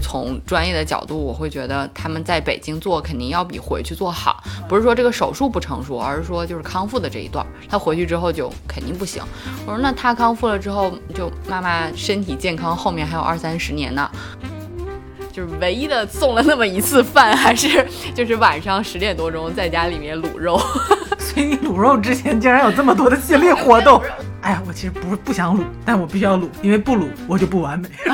从专业的角度，我会觉得他们在北京做肯定要比回去做好。不是说这个手术不成熟，而是说就是康复的这一段，他回去之后就肯定不行。我说那他康复了之后，就妈妈身体健康，后面还有二三十年呢。就是唯一的送了那么一次饭，还是就是晚上十点多钟在家里面卤肉。所以卤肉之前竟然有这么多的系列活动。哎呀，我其实不是不想撸，但我必须要撸，因为不撸我就不完美。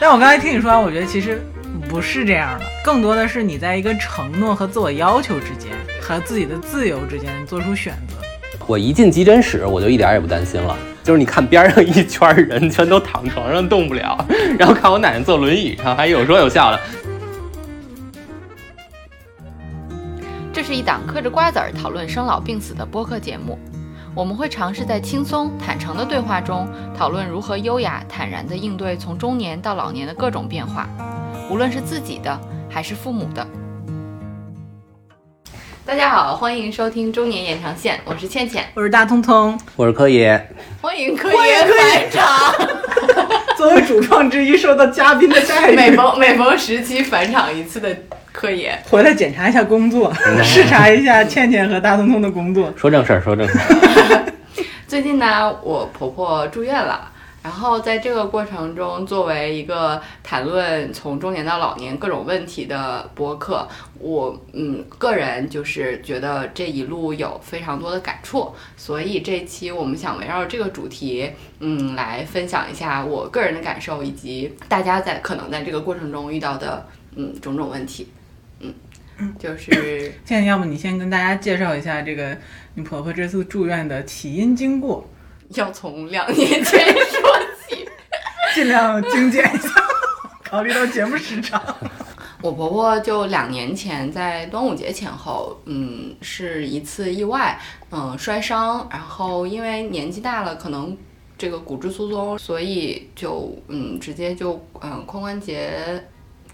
但我刚才听你说完，我觉得其实不是这样的，更多的是你在一个承诺和自我要求之间，和自己的自由之间做出选择。我一进急诊室，我就一点也不担心了。就是你看边上一圈人全都躺床上动不了，然后看我奶奶坐轮椅上还有说有笑的。这是一档嗑着瓜子儿讨论生老病死的播客节目，我们会尝试在轻松坦诚的对话中讨论如何优雅坦然地应对从中年到老年的各种变化，无论是自己的还是父母的。大家好，欢迎收听中年延长线，我是倩倩，我是大通通，我是柯爷，欢迎柯爷返场。作为主创之一，受到嘉宾的待遇。每逢每逢时期返场一次的柯爷，回来检查一下工作，视察一下倩倩和大通通的工作。说正事儿，说正事儿。最近呢，我婆婆住院了。然后在这个过程中，作为一个谈论从中年到老年各种问题的播客，我嗯个人就是觉得这一路有非常多的感触，所以这期我们想围绕这个主题，嗯来分享一下我个人的感受，以及大家在可能在这个过程中遇到的嗯种种问题，嗯，就是 现在要不你先跟大家介绍一下这个你婆婆这次住院的起因经过。要从两年前尽量精简一下，考虑到节目时长。我婆婆就两年前在端午节前后，嗯，是一次意外，嗯，摔伤，然后因为年纪大了，可能这个骨质疏松，所以就嗯，直接就嗯，髋关节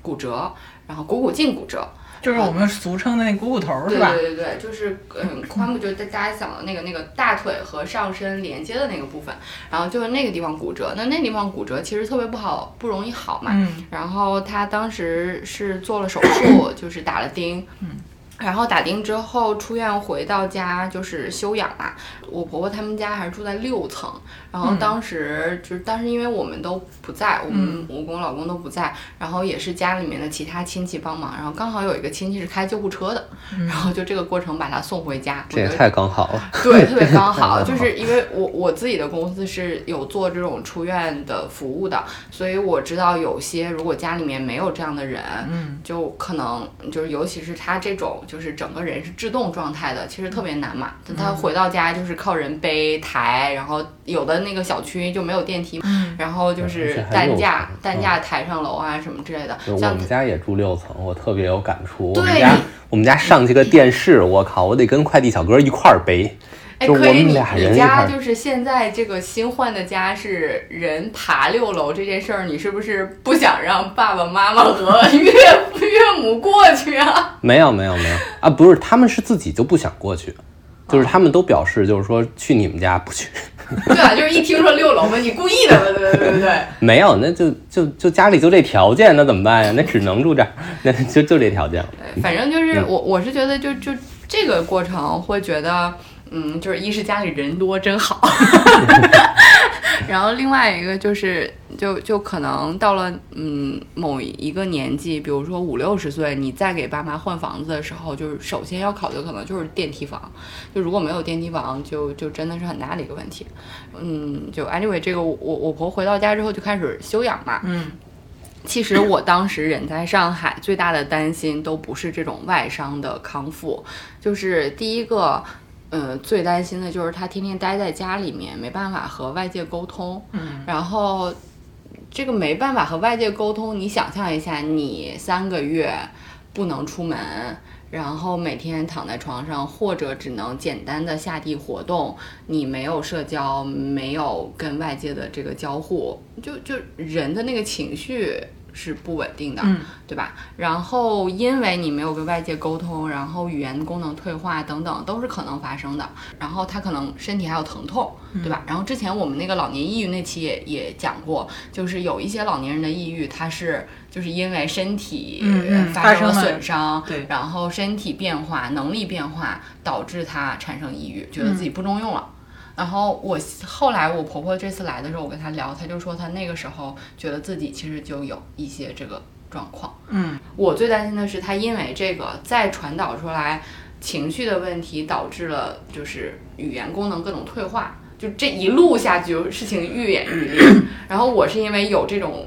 骨折，然后股骨颈骨折。就是我们俗称的那股骨头，是吧？对对对对，就是嗯，髋部就是大家想的那个那个大腿和上身连接的那个部分，然后就是那个地方骨折。那那地方骨折其实特别不好，不容易好嘛。嗯。然后他当时是做了手术，就是打了钉。嗯。然后打钉之后出院回到家就是休养嘛。我婆婆他们家还是住在六层，然后当时就是当时因为我们都不在，我们我跟我老公都不在，然后也是家里面的其他亲戚帮忙，然后刚好有一个亲戚是开救护车的，然后就这个过程把他送回家。这也太刚好了。对，特别刚好，就是因为我我自己的公司是有做这种出院的服务的，所以我知道有些如果家里面没有这样的人，嗯，就可能就是尤其是他这种。就是整个人是制动状态的，其实特别难嘛。他回到家就是靠人背抬，然后有的那个小区就没有电梯，然后就是担架担架抬上楼啊什么之类的。我们家也住六层，我特别有感触。我们家我们家上去个电视，我靠，我得跟快递小哥一块儿背。哎，可以，你你家就是现在这个新换的家是人爬六楼这件事儿，你是不是不想让爸爸妈妈和 岳父岳母过去啊？没有没有没有啊，不是，他们是自己就不想过去，就是他们都表示就是说去你们家不去。对啊，就是一听说六楼嘛，你故意的吧？对对对对。没有，那就就就家里就这条件，那怎么办呀？那只能住这儿，那就就这条件了。反正就是我我是觉得就就这个过程会觉得。嗯，就是一是家里人多真好，然后另外一个就是就就可能到了嗯某一个年纪，比如说五六十岁，你再给爸妈换房子的时候，就是首先要考虑可能就是电梯房，就如果没有电梯房，就就真的是很大的一个问题。嗯，就 anyway 这个我我婆回到家之后就开始休养嘛。嗯，其实我当时人在上海，最大的担心都不是这种外伤的康复，就是第一个。呃，最担心的就是他天天待在家里面，没办法和外界沟通。嗯，然后这个没办法和外界沟通，你想象一下，你三个月不能出门，然后每天躺在床上，或者只能简单的下地活动，你没有社交，没有跟外界的这个交互，就就人的那个情绪。是不稳定的，嗯对吧？然后因为你没有跟外界沟通，然后语言功能退化等等都是可能发生的。然后他可能身体还有疼痛，嗯对吧？然后之前我们那个老年抑郁那期也也讲过，就是有一些老年人的抑郁，他是就是因为身体发生了损伤，对然后身体变化、能力变化导致他产生抑郁，觉得自己不中用了。然后我后来我婆婆这次来的时候，我跟她聊，她就说她那个时候觉得自己其实就有一些这个状况。嗯我最担心的是她因为这个再传导出来情绪的问题，导致了就是语言功能各种退化，就这一路下去，事情愈演愈烈。然后我是因为有这种。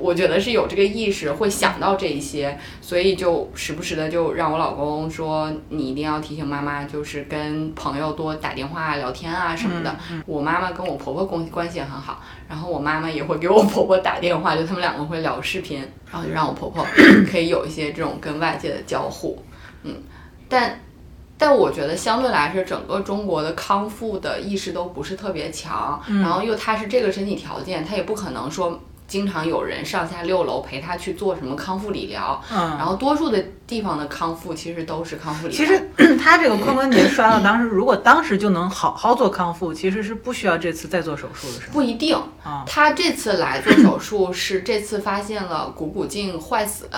我觉得是有这个意识，会想到这一些，所以就时不时的就让我老公说，你一定要提醒妈妈，就是跟朋友多打电话聊天啊什么的。我妈妈跟我婆婆关关系也很好，然后我妈妈也会给我婆婆打电话，就他们两个会聊视频，然后就让我婆婆 可以有一些这种跟外界的交互，嗯，但。但我觉得相对来说，整个中国的康复的意识都不是特别强，然后又他是这个身体条件，他也不可能说经常有人上下六楼陪他去做什么康复理疗，嗯。然后多数的地方的康复其实都是康复理疗。其实他这个髋关节摔了，当时如果当时就能好好做康复，其实是不需要这次再做手术的，是吗？不一定，啊他这次来做手术是这次发现了股骨颈坏死，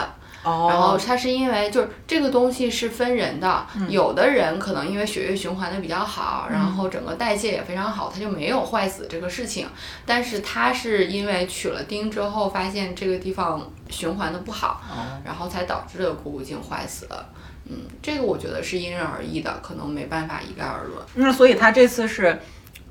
哦，然后他是因为就是这个东西是分人的，有的人可能因为血液循环的比较好，然后整个代谢也非常好，他就没有坏死这个事情。但是他是因为取了钉之后，发现这个地方循环的不好，然后才导致的股骨颈坏死。嗯，这个我觉得是因人而异的，可能没办法一概而论。那所以他这次是，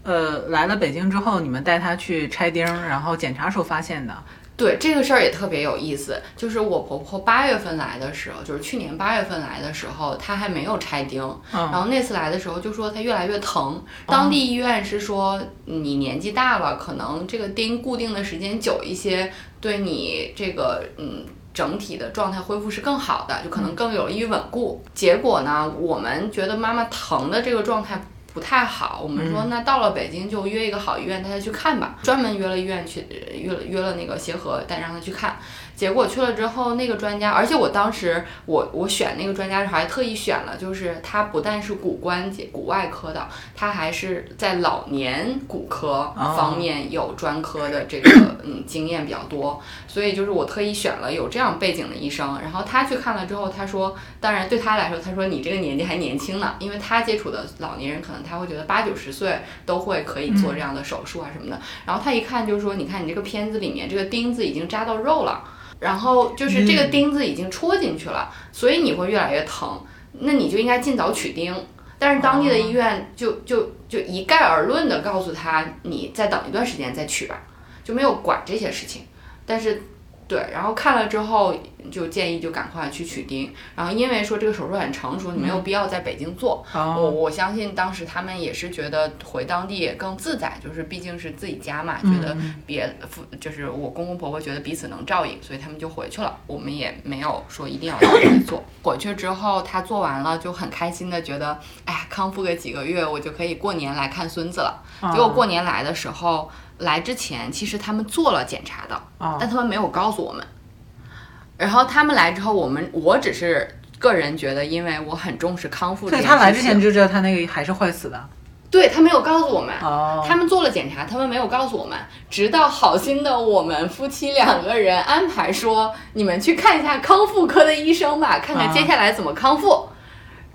呃，来了北京之后，你们带他去拆钉，然后检查时候发现的。对这个事儿也特别有意思，就是我婆婆八月份来的时候，就是去年八月份来的时候，她还没有拆钉，嗯然后那次来的时候就说她越来越疼，当地医院是说你年纪大了，可能这个钉固定的时间久一些，对你这个嗯。整体的状态恢复是更好的，就可能更有利于稳固。结果呢，我们觉得妈妈疼的这个状态不太好，我们说那到了北京就约一个好医院带他去看吧，专门约了医院去，呃约了约了那个协和带让他去看。结果去了之后，那个专家，而且我当时我我选那个专家的时候还特意选了，就是他不但是骨关节骨外科的，他还是在老年骨科方面有专科的这个嗯经验比较多，所以就是我特意选了有这样背景的医生，然后他去看了之后，他说，当然对他来说，他说你这个年纪还年轻呢，因为他接触的老年人可能他会觉得八九十岁都会可以做这样的手术啊什么的，然后他一看就是说，你看你这个片子里面这个钉子已经扎到肉了。然后就是这个钉子已经戳进去了，所以你会越来越疼，那你就应该尽早取钉。但是当地的医院就就就一概而论的告诉他，你再等一段时间再取吧，就没有管这些事情。但是，对，然后看了之后就建议就赶快去取钉。然后因为说这个手术很成熟，你没有必要在北京做。我哦，我相信当时他们也是觉得回当地也更自在，就是毕竟是自己家嘛，觉得别父就是我公公婆婆觉得彼此能照应，所以他们就回去了。我们也没有说一定要在这里做。回去之后他做完了就很开心的觉得，哎呀，康复个几个月，我就可以过年来看孙子了。结果过年来的时候，来之前其实他们做了检查的，哦但他们没有告诉我们。然后他们来之后，我们我只是个人觉得，因为我很重视康复所以他来之前就知道他那个还是坏死的。对他没有告诉我们，哦，他们做了检查，他们没有告诉我们，直到好心的我们夫妻两个人安排说，你们去看一下康复科的医生吧，看看接下来怎么康复。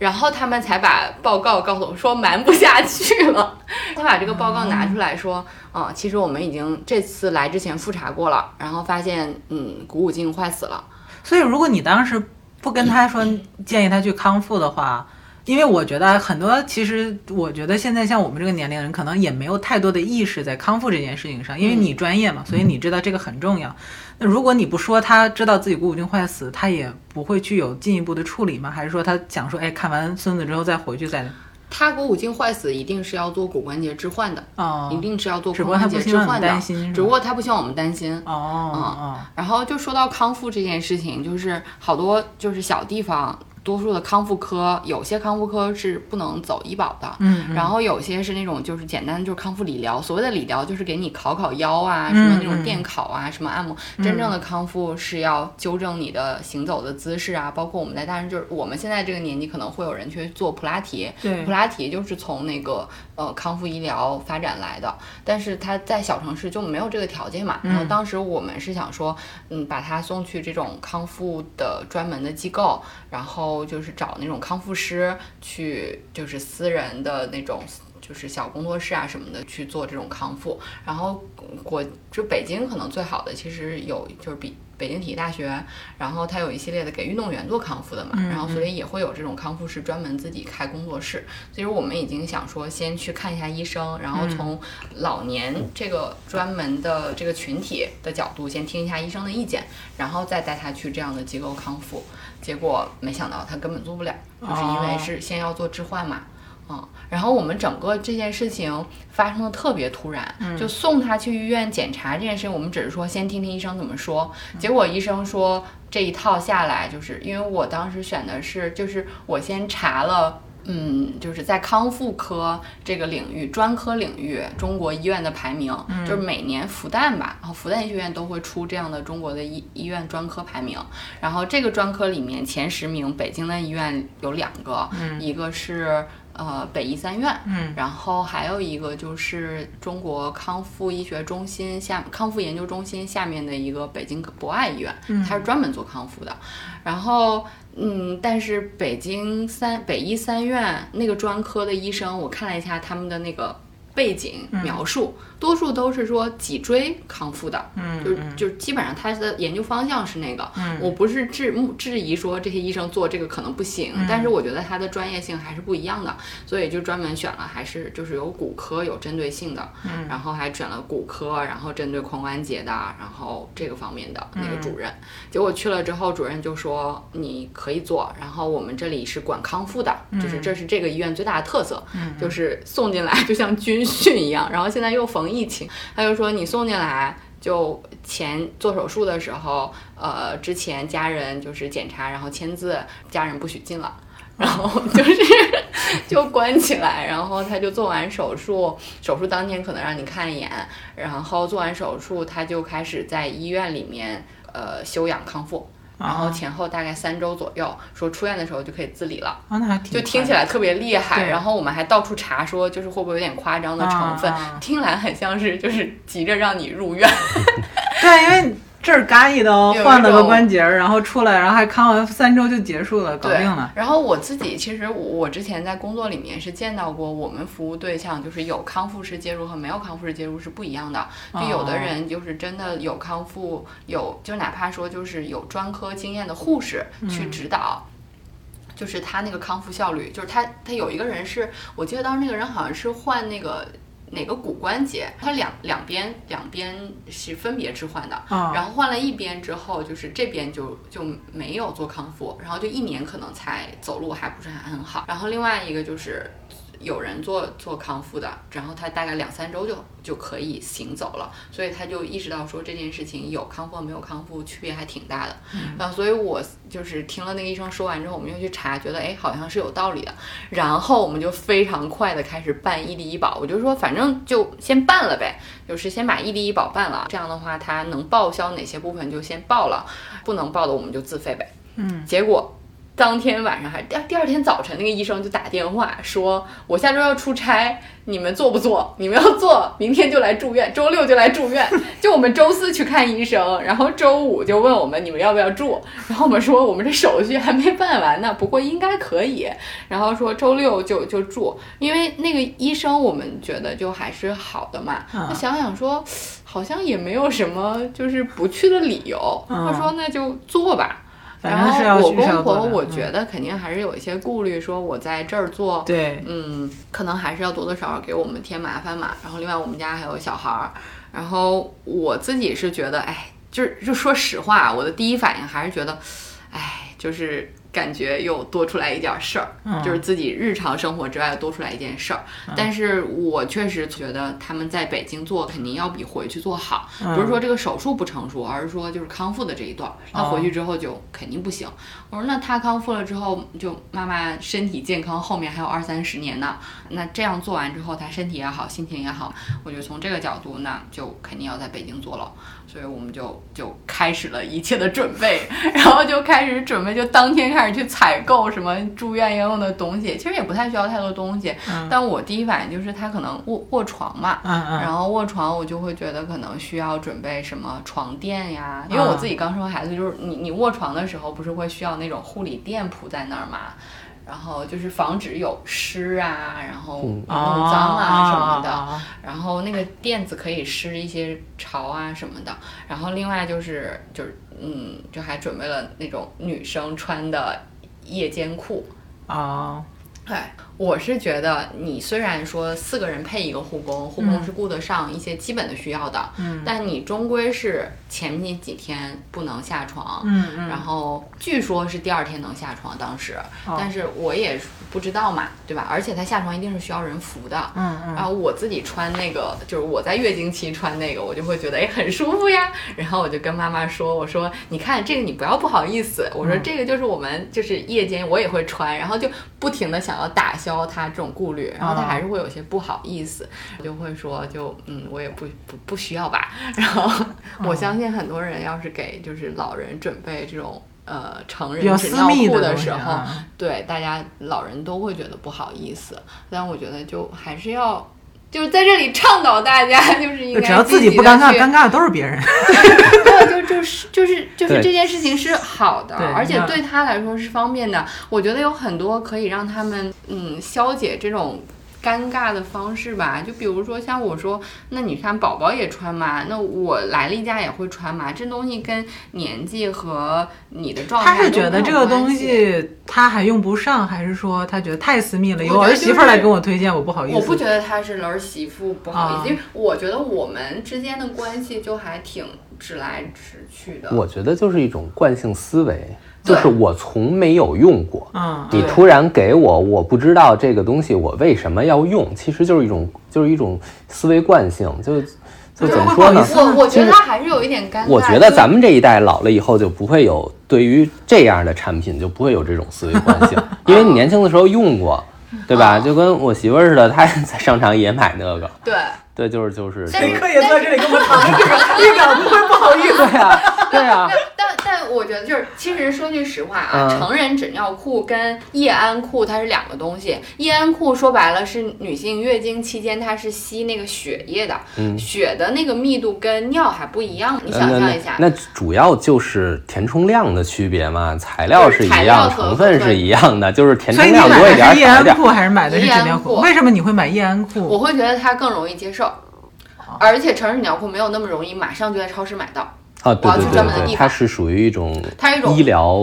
然后他们才把报告告诉我说瞒不下去了，他把这个报告拿出来说，啊、其实我们已经这次来之前复查过了，然后发现，嗯，股骨颈坏死了。所以如果你当时不跟他说建议他去康复的话，因为我觉得很多，其实我觉得现在像我们这个年龄人，可能也没有太多的意识在康复这件事情上，因为你专业嘛，所以你知道这个很重要。那如果你不说他知道自己股骨颈坏死，他也不会去有进一步的处理吗？还是说他想说，哎，看完孙子之后再回去再？他股骨颈坏死一定是要做骨关节置换的，哦一定是要做只不过他髋关节置换的只不过他不希望我们担心。哦哦，然后就说到康复这件事情，就是好多就是小地方多数的康复科，有些康复科是不能走医保的，嗯，然后有些是那种就是简单就是康复理疗，所谓的理疗就是给你烤烤腰啊，什么那种电烤啊，什么按摩。真正的康复是要纠正你的行走的姿势啊，包括我们在大人就是我们现在这个年纪可能会有人去做普拉提，对。普拉提就是从那个呃康复医疗发展来的，但是他在小城市就没有这个条件嘛。然后当时我们是想说，嗯，把他送去这种康复的专门的机构，然后就是找那种康复师去，就是私人的那种。就是小工作室啊什么的去做这种康复，然后国就北京可能最好的其实有就是比北京体育大学，然后它有一系列的给运动员做康复的嘛，然后所以也会有这种康复师专门自己开工作室。所以我们已经想说先去看一下医生，然后从老年这个专门的这个群体的角度先听一下医生的意见，然后再带他去这样的机构康复。结果没想到他根本做不了，就是因为是先要做置换嘛。嗯，然后我们整个这件事情发生的特别突然，就送他去医院检查这件事情，我们只是说先听听医生怎么说。结果医生说这一套下来，就是因为我当时选的是，就是我先查了，嗯，就是在康复科这个领域专科领域中国医院的排名，就是每年复旦吧，然后复旦医学院都会出这样的中国的医医院专科排名，然后这个专科里面前十名，北京的医院有两个，一个是。呃，北医三院，嗯，然后还有一个就是中国康复医学中心下康复研究中心下面的一个北京博爱医院，它是专门做康复的。然后，嗯，但是北京三北医三院那个专科的医生，我看了一下他们的那个背景描述。多数都是说脊椎康复的，嗯，就就基本上他的研究方向是那个。嗯，我不是质质疑说这些医生做这个可能不行，但是我觉得他的专业性还是不一样的，所以就专门选了还是就是有骨科有针对性的，嗯，然后还选了骨科，然后针对髋关节的，然后这个方面的那个主任。结果去了之后，主任就说你可以做，然后我们这里是管康复的，就是这是这个医院最大的特色，嗯，就是送进来就像军训一样，然后现在又逢。疫情，他就说你送进来，就前做手术的时候，呃，之前家人就是检查，然后签字，家人不许进了，然后就 是就关起来，然后他就做完手术，手术当天可能让你看一眼，然后做完手术他就开始在医院里面呃休养康复。然后前后大概三周左右，说出院的时候就可以自理了。啊，那还挺就听起来特别厉害。然后我们还到处查，说就是会不会有点夸张的成分？听来很像是就是急着让你入院。对，因为。这儿嘎一刀换了个关节，然后出来，然后还康完三周就结束了，搞定了。然后我自己其实我之前在工作里面是见到过，我们服务对象就是有康复式介入和没有康复式介入是不一样的。就有的人就是真的有康复，有就哪怕说就是有专科经验的护士去指导，就是他那个康复效率，就是他他有一个人是我记得当时那个人好像是换那个。哪个骨关节，它两两边两边是分别置换的，然后换了一边之后，就是这边就就没有做康复，然后就一年可能才走路还不是还很好，然后另外一个就是。有人做做康复的，然后他大概两三周就就可以行走了，所以他就意识到说这件事情有康复没有康复区别还挺大的。然后所以我就是听了那个医生说完之后，我们又去查，觉得哎好像是有道理的。然后我们就非常快的开始办异地医保，我就说反正就先办了呗，就是先把异地医保办了，这样的话他能报销哪些部分就先报了，不能报的我们就自费呗。嗯，结果。当天晚上还是第第二天早晨，那个医生就打电话说：“我下周要出差，你们做不做？你们要做，明天就来住院，周六就来住院。就我们周四去看医生，然后周五就问我们你们要不要住。然后我们说我们这手续还没办完呢，不过应该可以。然后说周六就就住，因为那个医生我们觉得就还是好的嘛。那想想说，好像也没有什么就是不去的理由。他说那就做吧。”然后我公婆，我觉得肯定还是有一些顾虑，说我在这儿做，对，嗯，可能还是要多多少少给我们添麻烦嘛。然后另外我们家还有小孩儿，然后我自己是觉得，哎，就是就说实话，我的第一反应还是觉得，哎，就是感觉又多出来一点事儿，嗯就是自己日常生活之外多出来一件事儿。但是我确实觉得他们在北京做肯定要比回去做好，嗯不是说这个手术不成熟，而是说就是康复的这一段儿，他哦回去之后就肯定不行。我说那他康复了之后，就妈妈身体健康，后面还有二三十年呢。那这样做完之后，他身体也好，心情也好，我觉得从这个角度，那就肯定要在北京做了。所以我们就就开始了一切的准备，然后就开始准备，就当天开始去采购什么住院要用的东西。其实也不太需要太多东西，嗯但我第一反应就是他可能卧卧床嘛，嗯嗯。然后卧床我就会觉得可能需要准备什么床垫呀，因为我自己刚生完孩子，就是你你卧床的时候不是会需要那种护理垫铺在那儿嘛，然后就是防止有湿啊，然后嗯弄脏啊什么的。啊然后那个垫子可以湿一些潮啊什么的，然后另外就是就是嗯，就还准备了那种女生穿的夜间裤。啊对，我是觉得你虽然说四个人配一个护工，护工是顾得上一些基本的需要的，嗯。但你终归是前面几天不能下床，嗯嗯。然后据说是第二天能下床，当时，哦。但是我也不知道嘛，对吧？而且他下床一定是需要人扶的，嗯嗯然后我自己穿那个，就是我在月经期穿那个，我就会觉得哎很舒服呀。然后我就跟妈妈说，我说你看这个你不要不好意思，我说这个就是我们就是夜间我也会穿，然后就不停的想要打消他这种顾虑，然后他还是会有些不好意思，我就会说就嗯我也不不不需要吧。然后 我相信很多人要是给就是老人准备这种。呃，成比较人纸尿私密裤的东西时候，啊对大家老人都会觉得不好意思，但我觉得就还是要，就是在这里倡导大家，就是应该只要自己不尴尬，尴尬的都是别人。没有，就就是就是就是这件事情是好的，而且对他来说是方便的。我觉得有很多可以让他们嗯消解这种。尴尬的方式吧，就比如说像我说，那你看宝宝也穿嘛，那我来例假也会穿嘛，这东西跟年纪和你的状态他是觉得这个东西他还用不上，还是说他觉得太私密了？有儿媳妇儿来跟我推荐，我不好意思。我不觉得他是儿媳妇不好意思，啊因为我觉得我们之间的关系就还挺直来直去的。我觉得就是一种惯性思维，就是我从没有用过，嗯，你突然给我，我不知道这个东西我为什么要用，其实就是一种就是一种思维惯性，就就就怎么说呢我我觉得他还是有一点尴尬。我觉得咱们这一代老了以后就不会有对于这样的产品就不会有这种思维惯性，因为你年轻的时候用过，对吧？哦就跟我媳妇儿似的，她在商场也买那个，对，对，就是就是但谁可以在这里跟我讨论这个，一点不会不好意思。对啊，对啊，但但我觉得就是，其实说句实话啊，嗯成人纸尿裤跟夜安裤它是两个东西。夜安裤说白了是女性月经期间它是吸那个血液的，嗯血的那个密度跟尿还不一样。你想象一下，那那主要就是填充量的区别嘛，材料是一材料样，和成分是一样的，就是填充量多一点儿是夜少一点儿。安裤还是买的是纸尿裤为什么你会买夜安裤？我会觉得它更容易接受，而且成人纸尿裤没有那么容易马上就在超市买到。啊，对对对它是属于一种它一种医疗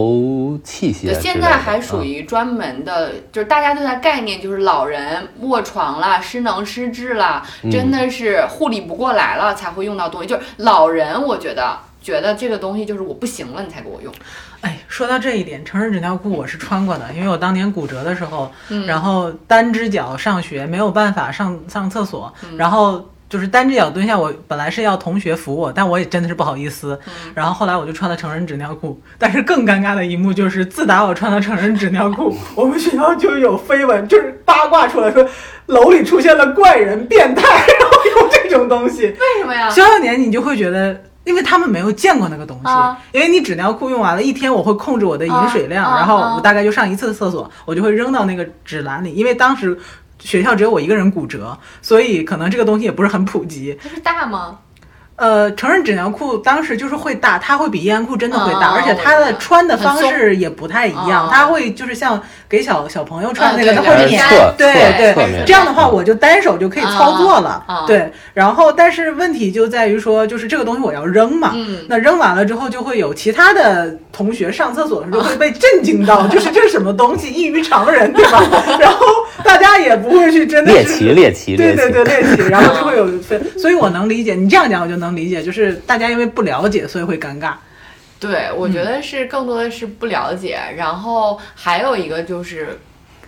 器械对，现在还属嗯于专门的，就是大家对它概念就是老人卧床了、失能失智了，嗯真的是护理不过来了才会用到东西。就是老人，我觉得觉得这个东西就是我不行了，你才给我用。哎，说到这一点，成人纸尿裤我是穿过的，因为我当年骨折的时候，嗯。然后单只脚上学没有办法上上厕所，嗯。然后就是单只脚蹲下，我本来是要同学扶我，但我也真的是不好意思，嗯然后后来我就穿了成人纸尿裤，但是更尴尬的一幕就是，自打我穿了成人纸尿裤，我们学校就有绯闻，就是八卦出来说楼里出现了怪人、变态，然后有这种东西。为什么呀？小小年你就会觉得，因为他们没有见过那个东西，啊因为你纸尿裤用完了，一天我会控制我的饮水量，然后啊我大概就上一次厕所，我就会扔到那个纸篮里，因为当时学校只有我一个人骨折，所以可能这个东西也不是很普及。它是大吗？呃，成人纸尿裤当时就是会大，它会比易安裤真的会大，哦而且它的穿的方式也不太一样，哦它会就是像给小小朋友穿的那个，嗯它对会粘，对对这样的话我就单手就可以操作了，对。然后，但是问题就在于说，就是这个东西我要扔嘛，嗯那扔完了之后，就会有其他的同学上厕所的时候会被震惊到，就是这是什么东西，异于常人，对吧？然后大家也不会去真的是猎奇猎奇，对对对，猎奇，然后就 会有分，所以我能理解你这样讲，我就能理解，就是大家因为不了解，所以会尴尬。对，我觉得是更多的是不了解，然后还有一个就是。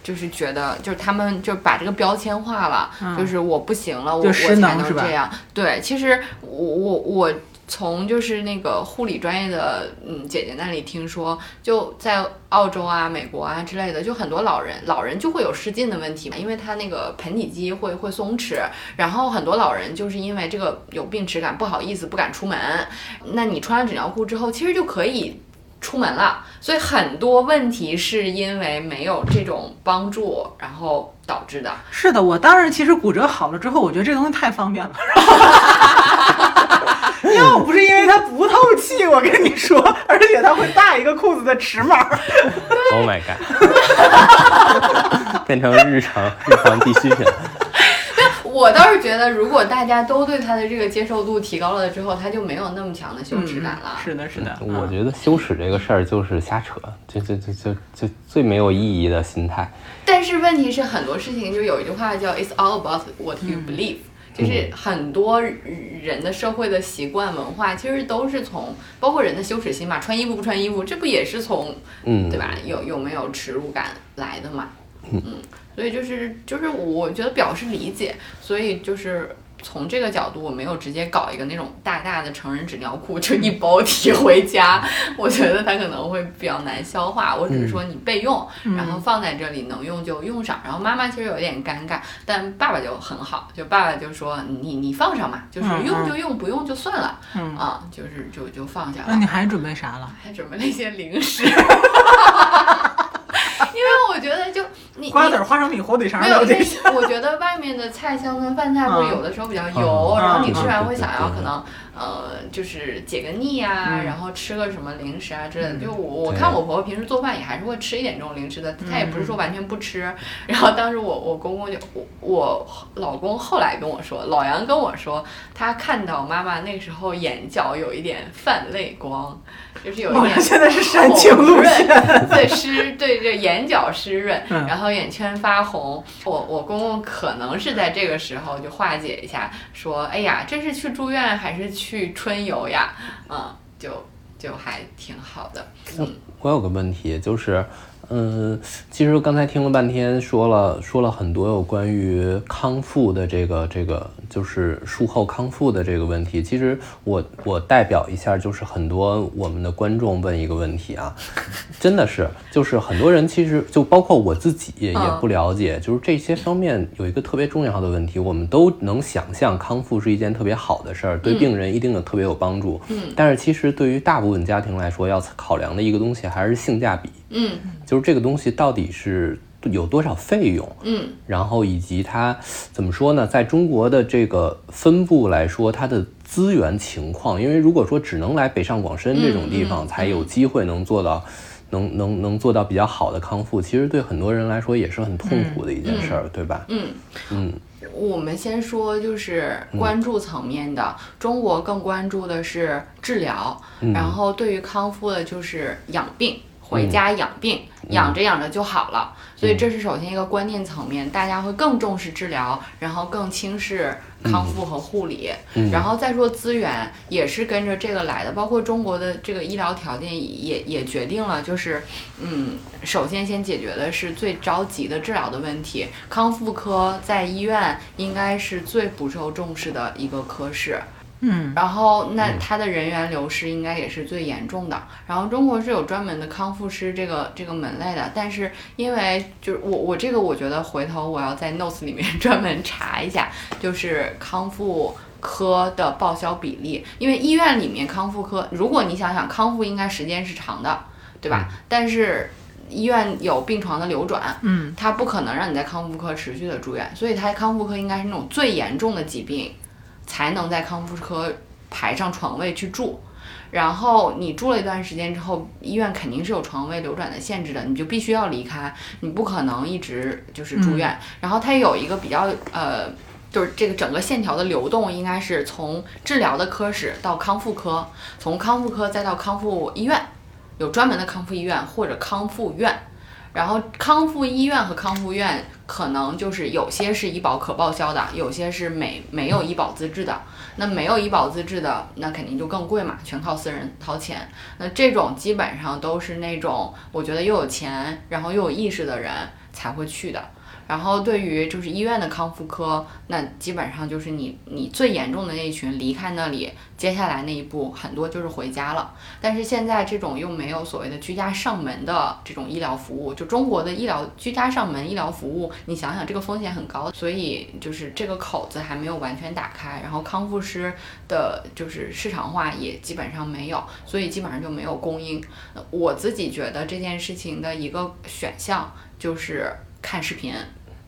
就是觉得，就是他们就把这个标签化了，就是我不行了，我我才能能是吧这样。对，其实我我我从就是那个护理专业的嗯姐姐那里听说，就在澳洲啊、美国啊之类的，就很多老人老人就会有失禁的问题嘛，因为他那个盆底肌会会松弛，然后很多老人就是因为这个有病耻感，不好意思不敢出门。那你穿上纸尿裤之后，其实就可以。出门了，所以很多问题是因为没有这种帮助，然后导致的。是的，我当时其实骨折好了之后，我觉得这东西太方便了。要不是因为它不透气，我跟你说，而且它会大一个裤子的尺码。Oh my god，变成日常日常必需品。我倒是觉得，如果大家都对它的这个接受度提高了之后，它就没有那么强的羞耻感了。是的，是的，我觉得羞耻这个事儿就是瞎扯，就就就就就最没有意义的心态。但是问题是，很多事情就有一句话叫 "It's all about what you believe"，、就是很多人的社会的习惯文化，其实都是从包括人的羞耻心嘛，穿衣服不穿衣服，这不也是从嗯，对吧？有有没有耻辱感来的嘛？嗯，所以就是就是我觉得表示理解，所以就是从这个角度，我没有直接搞一个那种大大的成人纸尿裤，就一包提回家，我觉得它可能会比较难消化。我只是说你备用，然后放在这里能用就用上。然后妈妈其实有点尴尬，但爸爸就很好，就爸爸就说你你放上嘛，就是嗯用就用，不用就算了，嗯啊，就是就就放下了。那你还准备啥了？还准备了一些零食，因为我觉得就你瓜子、花生米、火腿肠没有，我觉得外面的菜香跟饭菜会有的时候比较油，嗯然后你嗯吃完会想要可能呃就是解个腻啊，嗯然后吃个什么零食啊之类的。就我我看我婆婆平时做饭也还是会吃一点这种零食的，她也不是说完全不吃。然后当时我我公公就我我老公后来跟我说，老杨跟我说，他看到妈妈那时候眼角有一点泛泪光，就是有一点现在是煽情路线。线，对湿，对这眼角湿润，嗯然后眼圈发红。我我公公可能是在这个时候就化解一下，说：“哎呀，这是去住院还是去春游呀？”嗯，就就还挺好的。嗯我有个问题，就是，嗯，其实刚才听了半天，说了说了很多有关于康复的这个这个，就是术后康复的这个问题。其实我我代表一下，就是很多我们的观众问一个问题啊，真的是，就是很多人其实就包括我自己也嗯。不了解，就是这些方面有一个特别重要的问题，我们都能想象康复是一件特别好的事儿，对病人一定有特别有帮助。嗯，但是其实对于大部分家庭来说，要考量的一个东西还是性价比，嗯。就是这个东西到底是有多少费用，嗯然后以及它怎么说呢，在中国的这个分布来说，它的资源情况，因为如果说只能来北上广深这种地方才有机会能做到。能能能做到比较好的康复，其实对很多人来说也是很痛苦的一件事儿，对吧？嗯。嗯我们先说就是关注层面的，中国更关注的是治疗，嗯然后对于康复的就是养病。回家养病，养着养着就好了，所以这是首先一个观念层面，大家会更重视治疗，然后更轻视康复和护理，嗯。然后再说资源也是跟着这个来的，包括中国的这个医疗条件也也决定了，就是嗯，首先先解决的是最着急的治疗的问题，康复科在医院应该是最不受重视的一个科室。嗯，然后那它的人员流失应该也是最严重的。然后中国是有专门的康复师这个这个门类的，但是因为就是我我这个我觉得回头我要在 notes 里面专门查一下，就是康复。科的报销比例，因为医院里面康复科，如果你想想康复应该时间是长的，对吧？但是医院有病床的流转，嗯，它不可能让你在康复科持续的住院，所以它康复科应该是那种最严重的疾病，才能在康复科排上床位去住。然后你住了一段时间之后，医院肯定是有床位流转的限制的，你就必须要离开，你不可能一直就是住院。然后它有一个比较呃，就是这个整个线条的流动，应该是从治疗的科室到康复科，从康复科再到康复医院，有专门的康复医院或者康复院。然后康复医院和康复院可能就是有些是医保可报销的，有些是没没有医保资质的。那没有医保资质的，那肯定就更贵嘛，全靠私人掏钱。那这种基本上都是那种我觉得又有钱，然后又有意识的人才会去的。然后对于就是医院的康复科，那基本上就是你你最严重的那一群离开那里，接下来那一步很多就是回家了。但是现在这种又没有所谓的居家上门的这种医疗服务，就中国的医疗居家上门医疗服务，你想想这个风险很高，所以就是这个口子还没有完全打开。然后康复师的就是市场化也基本上没有，所以基本上就没有供应。我自己觉得这件事情的一个选项就是看视频。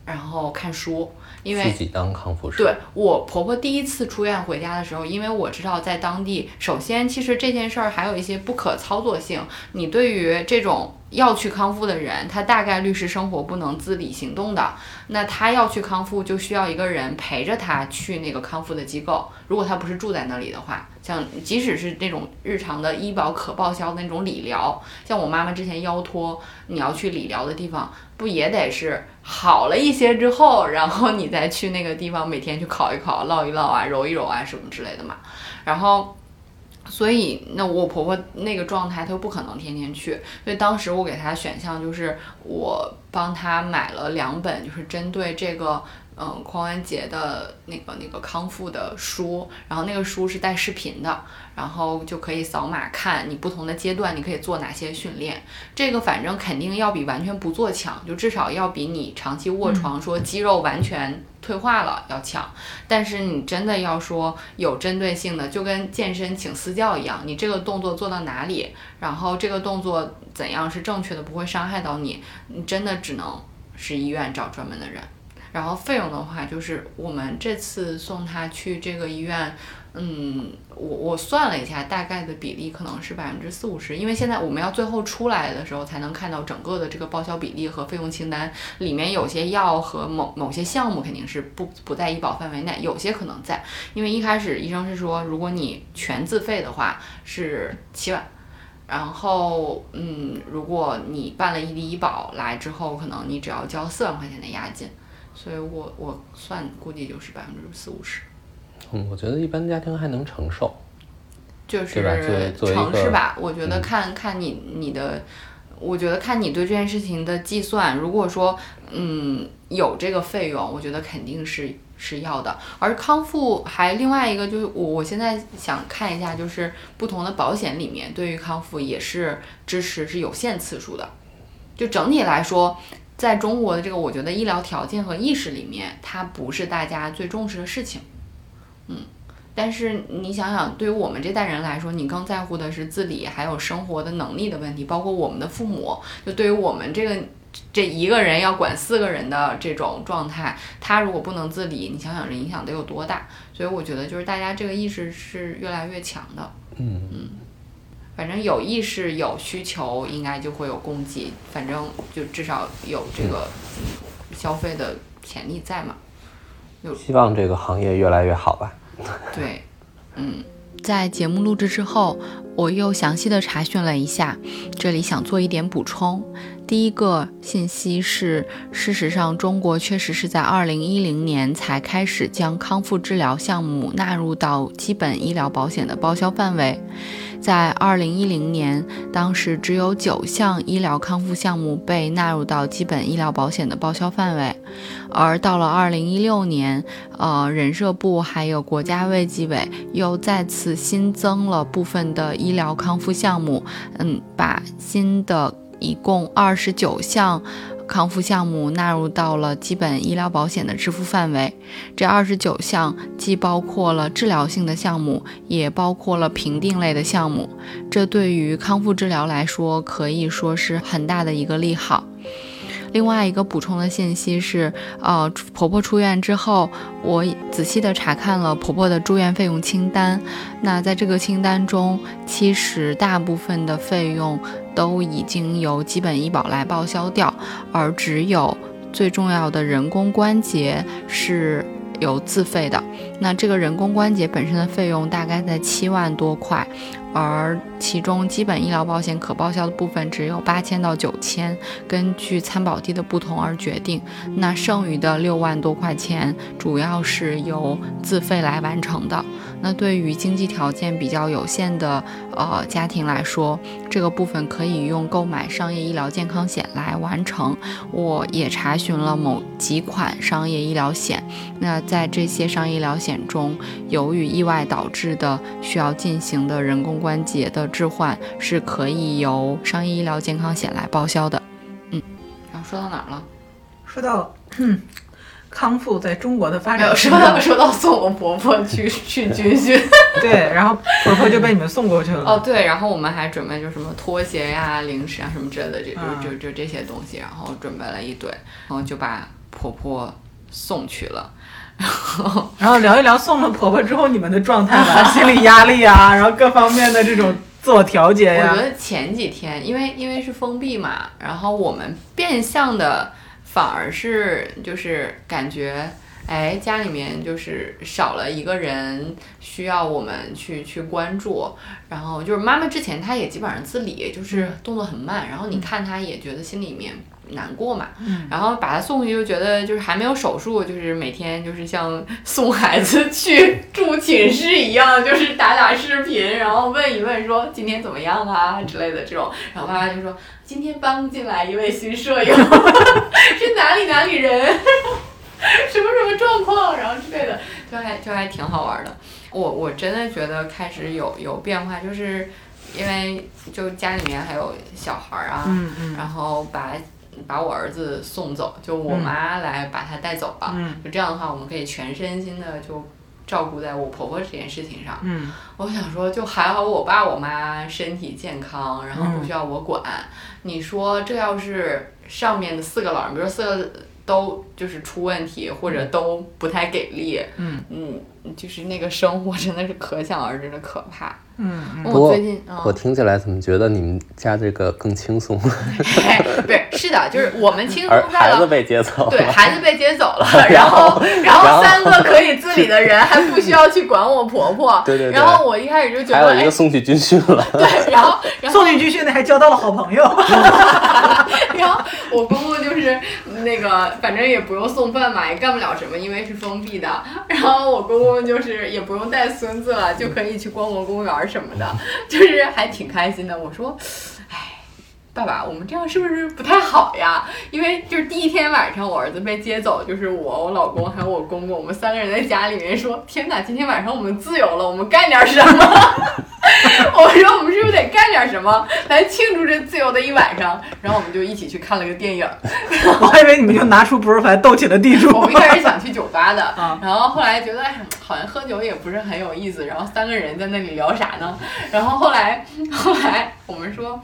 然后看书，因为自己当康复师。对我婆婆第一次出院回家的时候，因为我知道在当地，首先其实这件事儿还有一些不可操作性。你对于这种要去康复的人，他大概率是生活不能自理行动的，那他要去康复就需要一个人陪着他去那个康复的机构。如果他不是住在那里的话，像即使是那种日常的医保可报销的那种理疗，像我妈妈之前腰托，你要去理疗的地方。不也得是好了一些之后，然后你再去那个地方每天去烤一烤、烙一烙啊、揉一揉啊什么之类的嘛。然后，所以那我婆婆那个状态，她又不可能天天去。所以当时我给她选项就是，我帮她买了两本，就是针对这个。嗯，髋关节的那个那个康复的书，然后那个书是带视频的，然后就可以扫码看你不同的阶段你可以做哪些训练。这个反正肯定要比完全不做强，就至少要比你长期卧床说肌肉完全退化了要强。但是你真的要说有针对性的，就跟健身请私教一样，你这个动作做到哪里，然后这个动作怎样是正确的，不会伤害到你，你真的只能是医院找专门的人。然后费用的话，就是我们这次送他去这个医院，嗯，我我算了一下，大概的比例可能是百分之四五十，因为现在我们要最后出来的时候才能看到整个的这个报销比例和费用清单，里面有些药和某某些项目肯定是不不在医保范围内，有些可能在，因为一开始医生是说，如果你全自费的话是七万，然后嗯，如果你办了异地医保来之后，可能你只要交四万块钱的押金。所以我我算估计就是百分之四五十，嗯，我觉得一般家庭还能承受，就是尝试吧。我觉得看看你你的，我觉得看你对这件事情的计算。如果说嗯有这个费用，我觉得肯定是是要的。而康复还另外一个就是我我现在想看一下，就是不同的保险里面对于康复也是支持是有限次数的，就整体来说。在中国的这个，我觉得医疗条件和意识里面，它不是大家最重视的事情。嗯，但是你想想，对于我们这代人来说，你更在乎的是自理，还有生活的能力的问题。包括我们的父母，就对于我们这个这一个人要管四个人的这种状态，他如果不能自理，你想想这影响得有多大。所以我觉得，就是大家这个意识是越来越强的。嗯嗯。反正有意识、有需求，应该就会有供给。反正就至少有这个消费的潜力在嘛。希望这个行业越来越好吧。对，嗯。在节目录制之后，我又详细的查询了一下，这里想做一点补充。第一个信息是，事实上，中国确实是在二零一零年才开始将康复治疗项目纳入到基本医疗保险的报销范围。在二零一零年，当时只有九项医疗康复项目被纳入到基本医疗保险的报销范围，而到了二零一六年，呃，人社部还有国家卫计委又再次新增了部分的医疗康复项目，嗯，把新的一共二十九项。康复项目纳入到了基本医疗保险的支付范围。这二十九项既包括了治疗性的项目，也包括了评定类的项目。这对于康复治疗来说，可以说是很大的一个利好。另外一个补充的信息是，呃，婆婆出院之后，我仔细的查看了婆婆的住院费用清单。那在这个清单中，其实大部分的费用都已经由基本医保来报销掉，而只有最重要的人工关节是有自费的。那这个人工关节本身的费用大概在七万多块，而其中基本医疗保险可报销的部分只有八千到九千，根据参保地的不同而决定。那剩余的六万多块钱，主要是由自费来完成的。那对于经济条件比较有限的呃家庭来说，这个部分可以用购买商业医疗健康险来完成。我也查询了某几款商业医疗险，那在这些商业医疗险中，由于意外导致的需要进行的人工关节的置换，是可以由商业医疗健康险来报销的。嗯，然后说到哪儿了？说到康复在中国的发展说到说到送我婆婆去去军训。对，然后婆婆就被你们送过去了。哦，对，然后我们还准备就什么拖鞋呀、零食啊什么之类的，这就嗯就就这些东西，然后准备了一堆，然后就把婆婆送去了。然后聊一聊送了婆婆之后你们的状态吧，心理压力啊，然后各方面的这种自我调节呀。我觉得前几天，因为因为是封闭嘛，然后我们变相的反而是就是感觉，哎，家里面就是少了一个人需要我们去去关注，然后就是妈妈之前她也基本上自理，就是动作很慢，然后你看她也觉得心里面。难过嘛，然后把她送去就觉得就是还没有手术，就是每天就是像送孩子去住寝室一样，就是打打视频，然后问一问说今天怎么样啊之类的这种，然后妈妈就说今天搬进来一位新舍友，是哪里哪里人，什么什么状况，然后之类的，就还就还挺好玩的。我我真的觉得开始有有变化，就是因为就家里面还有小孩儿啊，嗯嗯。然后把把我儿子送走，就我妈来把他带走了。嗯。就这样的话，我们可以全身心的就照顾在我婆婆这件事情上。嗯我想说，就还好我爸我妈身体健康，然后不需要我管。你说这要是上面的四个老人，比如说四个都就是出问题，或者都不太给力，嗯嗯，就是那个生活真的是可想而知的可怕。嗯嗯，不过我最近，嗯我听起来怎么觉得你们家这个更轻松，哎，不是，是的，就是我们轻松在了。孩子被接走了对，孩子被接走了，然后，然然后后三个可以自理的人还不需要去管我婆婆。对对对然后我一开始就觉得，哎还有一个，送去军训了，对，然后，然后送去军训的还交到了好朋友。然后我公公就是那个，反正也不用送饭嘛，也干不了什么，因为是封闭的。然后我公公就是也不用带孙子了，就可以去逛逛公园什么的，就是还挺开心的。我说，哎。爸爸，我们这样是不是不太好呀？因为就是第一天晚上，我儿子被接走，就是我、我老公还有我公公，我们三个人在家里面说：“天哪，今天晚上我们自由了，我们干点什么？” 我说：“我们是不是得干点什么来庆祝这自由的一晚上？”然后我们就一起去看了个电影。我还以为你们就拿出扑克牌斗起了地主。我们一开始想去酒吧的，啊然后后来觉得哎，好像喝酒也不是很有意思，然后三个人在那里聊啥呢？然后后来后来我们说，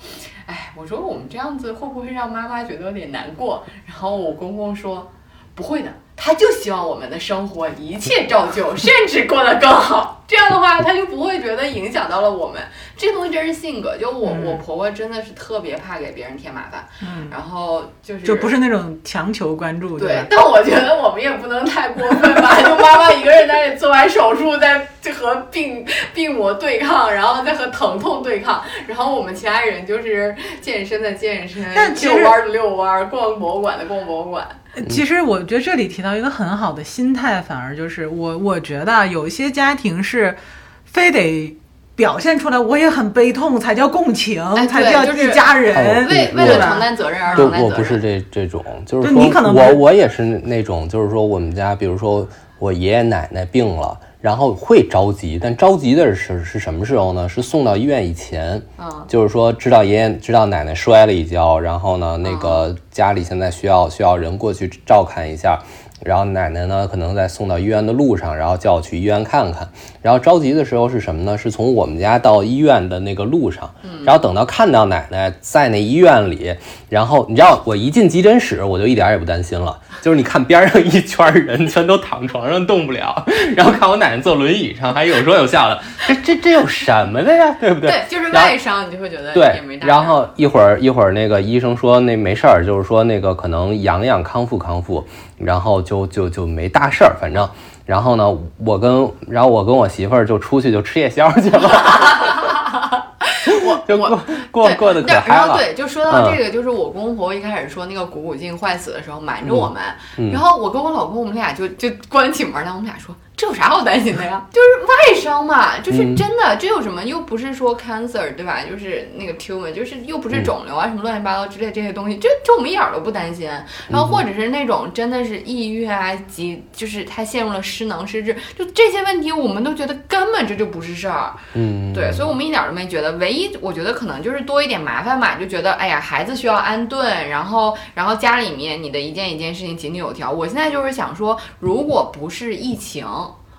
哎，我说我们这样子会不会让妈妈觉得有点难过？然后我公公说，不会的。他就希望我们的生活一切照旧，甚至过得更好。这样的话，他就不会觉得影响到了我们。这东西真是性格。就我、嗯我婆婆真的是特别怕给别人添麻烦，嗯，然后就是就不是那种强求关注，吧，？对但我觉得我们也不能太过分吧，就妈妈一个人在那里做完手术，在就和病病魔对抗，然后再和疼痛对抗，然后我们其他人就是健身的健身，遛弯儿的遛弯儿，逛博物馆的逛博物馆。其实我觉得这里提到一个很好的心态，反而就是我我觉得啊有一些家庭是非得表现出来我也很悲痛才叫共情，哎才叫一家人，哦为为了承担责任而就承担责任。我不是这这种，就是说你可能我我也是那种，就是说我们家，比如说我爷爷奶奶病了，然后会着急，但着急的是是什么时候呢？是送到医院以前，嗯就是说知道爷爷知道奶奶摔了一跤，然后呢，那嗯个家里现在需要需要人过去照看一下。然后奶奶呢，可能在送到医院的路上，然后叫我去医院看看。然后着急的时候是什么呢？是从我们家到医院的那个路上，然后等到看到奶奶在那医院里，然后你知道我一进急诊室，我就一点也不担心了。就是你看边上一圈人全都躺床上动不了，然后看我奶奶坐轮椅上，还有说有笑的，这 这这有什么的呀？对不对？对，就是外伤，你就会觉得对然后一会儿一会儿那个医生说那没事儿，就是说那个可能养养康复康复，然后就就就没大事儿，反正。然后呢，我跟然后我跟我媳妇儿就出去就吃夜宵去了。我就我过过对过得可但嗨了。然后对，就说到嗯这个，就是我公公婆婆一开始说那个股骨镜坏死的时候瞒着我们，嗯然后我跟我老公我们俩就就关起门来，我们俩说这有啥好担心的呀？就是外伤嘛，就是嗯真的，这有什么？又不是说 cancer 对吧？就是那个 tumor，就是又不是肿瘤啊，什么乱七八糟之类这些东西，这这我们一点儿都不担心。然后或者是那种真的是抑郁啊，及就是他陷入了失能失智，就这些问题，我们都觉得根本这就不是事儿。嗯，对，所以我们一点儿都没觉得，唯一我觉得可能就是多一点麻烦嘛，就觉得哎呀，孩子需要安顿，然后然后家里面你的一件一件事情井井有条。我现在就是想说，如果不是疫情，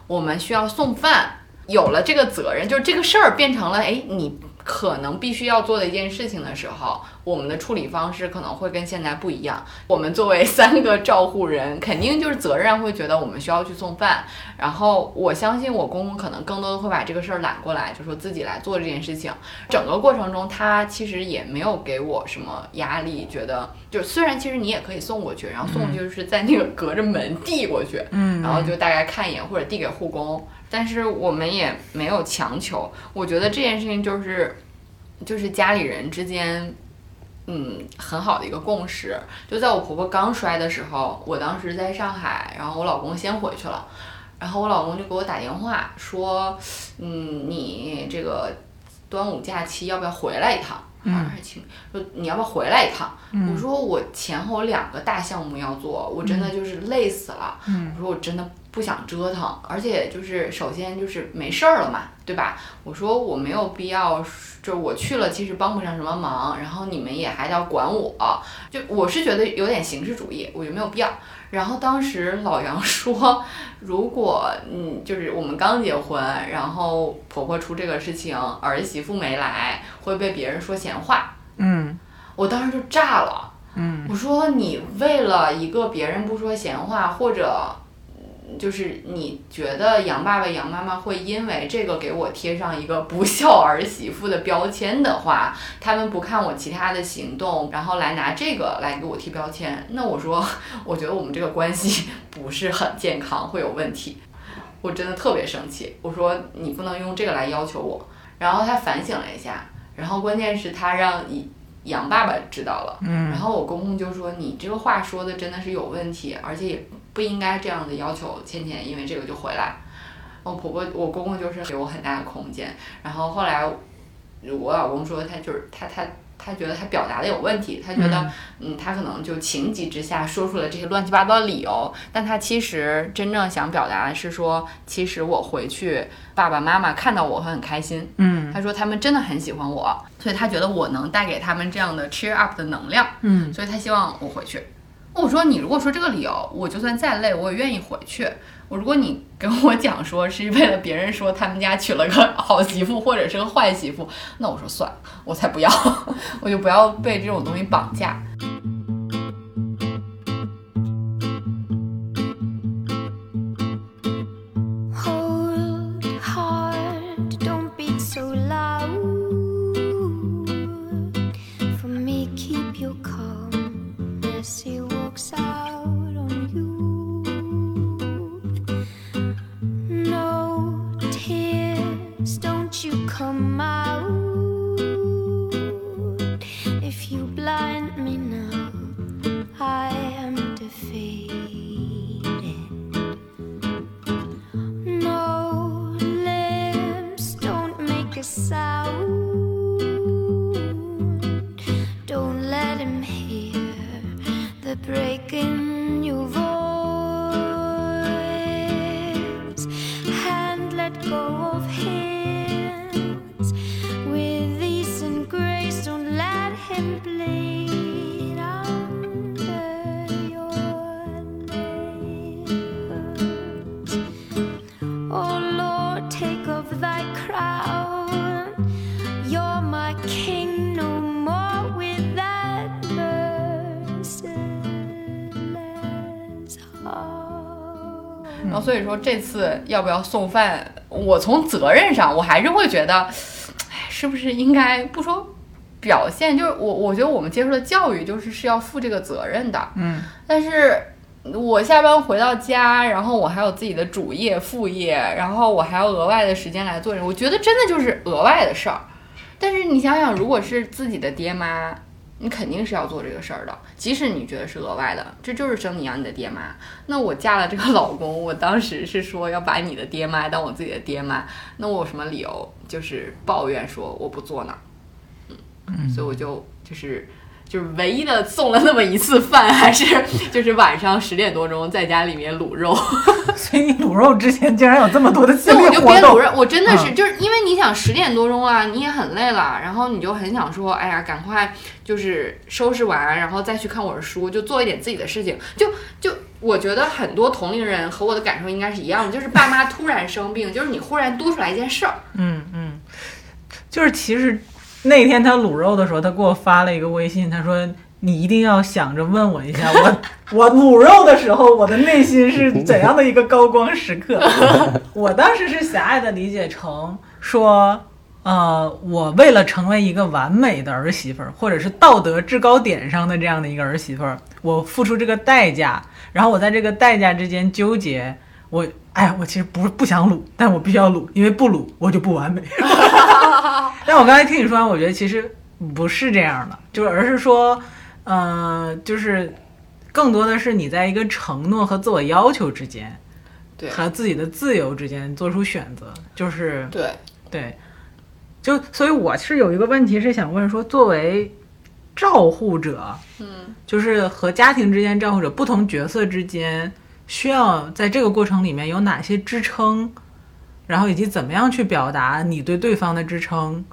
我们需要送饭，有了这个责任，就是这个事儿变成了哎你。可能必须要做的一件事情的时候，我们的处理方式可能会跟现在不一样。我们作为三个照护人，肯定就是责任会觉得我们需要去送饭，然后我相信我公公可能更多的会把这个事儿揽过来，就说自己来做这件事情。整个过程中，他其实也没有给我什么压力，觉得就虽然其实你也可以送过去，然后送就是在那个隔着门递过去，嗯，然后就大概看一眼或者递给护工，但是我们也没有强求。我觉得这件事情就是就是家里人之间。嗯，很好的一个共识。就在我婆婆刚摔的时候，我当时在上海，然后我老公先回去了，然后我老公就给我打电话说，嗯，你这个端午假期要不要回来一趟？嗯说你要不要回来一趟？嗯我说我前后两个大项目要做，我真的就是累死了。嗯我说我真的不想折腾，而且就是首先就是没事儿了嘛，对吧？我说我没有必要，就是我去了其实帮不上什么忙，然后你们也还要管我，就我是觉得有点形式主义，我觉得没有必要。然后当时老杨说，如果嗯，就是我们刚结婚，然后婆婆出这个事情，儿媳妇没来，会被别人说闲话。嗯我当时就炸了，嗯我说你为了一个别人不说闲话，或者嗯就是你觉得杨爸爸、杨妈妈会因为这个给我贴上一个不孝儿媳妇的标签的话，他们不看我其他的行动，然后来拿这个来给我贴标签，那我说，我觉得我们这个关系 不是很健康，会有问题。我真的特别生气，我说你不能用这个来要求我。然后他反省了一下，然后关键是他让杨杨爸爸知道了。嗯然后我公公就说：“你这个话说的真的是有问题，而且也不应该这样的要求倩倩，因为这个就回来。”我婆婆，我公公就是给我很大的空间。然后后来我老公说，他就是他他他觉得他表达的有问题，他觉得嗯他可能就情急之下说出了这些乱七八糟的理由，但他其实真正想表达的是说，其实我回去爸爸妈妈看到我会很开心，嗯他说他们真的很喜欢我，所以他觉得我能带给他们这样的 cheer up 的能量，嗯所以他希望我回去。我说你如果说这个理由，我就算再累，我也愿意回去。我如果你跟我讲说是为了别人说他们家娶了个好媳妇或者是个坏媳妇，那我说算了，我才不要，我就不要被这种东西绑架。所以说这次要不要送饭，我从责任上我还是会觉得，哎，是不是应该不说表现，就是我我觉得我们接受的教育就是是要负这个责任的，嗯但是我下班回到家，然后我还有自己的主业、副业，然后我还要额外的时间来做人，我觉得真的就是额外的事儿。但是你想想，如果是自己的爹妈，你肯定是要做这个事儿的，即使你觉得是额外的，这就是生你养你的爹妈。那我嫁了这个老公，我当时是说要把你的爹妈当我自己的爹妈，那我有什么理由就是抱怨说我不做呢？嗯，所以我就就是。就是唯一的送了那么一次饭，还是 就是晚上十点多钟在家里面卤肉。所以你卤肉之前竟然有这么多的系那我就边卤肉，我真的是、嗯就是因为你想十点多钟啊，你也很累了，然后你就很想说，哎呀，赶快就是收拾完，然后再去看我的书，就做一点自己的事情。就就我觉得很多同龄人和我的感受应该是一样的，就是爸妈突然生病，就是你忽然多出来一件事儿，嗯嗯，就是其实那天他卤肉的时候，他给我发了一个微信，他说你一定要想着问我一下，我 我卤肉的时候，我的内心是怎样的一个高光时刻？我当时是狭隘的理解成说。呃，我为了成为一个完美的儿媳妇儿，或者是道德制高点上的这样的一个儿媳妇儿，我付出这个代价，然后我在这个代价之间纠结，我哎，我其实不不想卤，但我必须要卤，因为不卤我就不完美。但我刚才听你说完，我觉得其实不是这样的，就是而是说，呃，就是更多的是你在一个承诺和自我要求之间，对。和自己的自由之间做出选择，就是对，对，就所以我是有一个问题是想问说，作为照护者，嗯，就是和家庭之间照护者不同角色之间，需要在这个过程里面有哪些支撑，然后以及怎么样去表达你对对方的支撑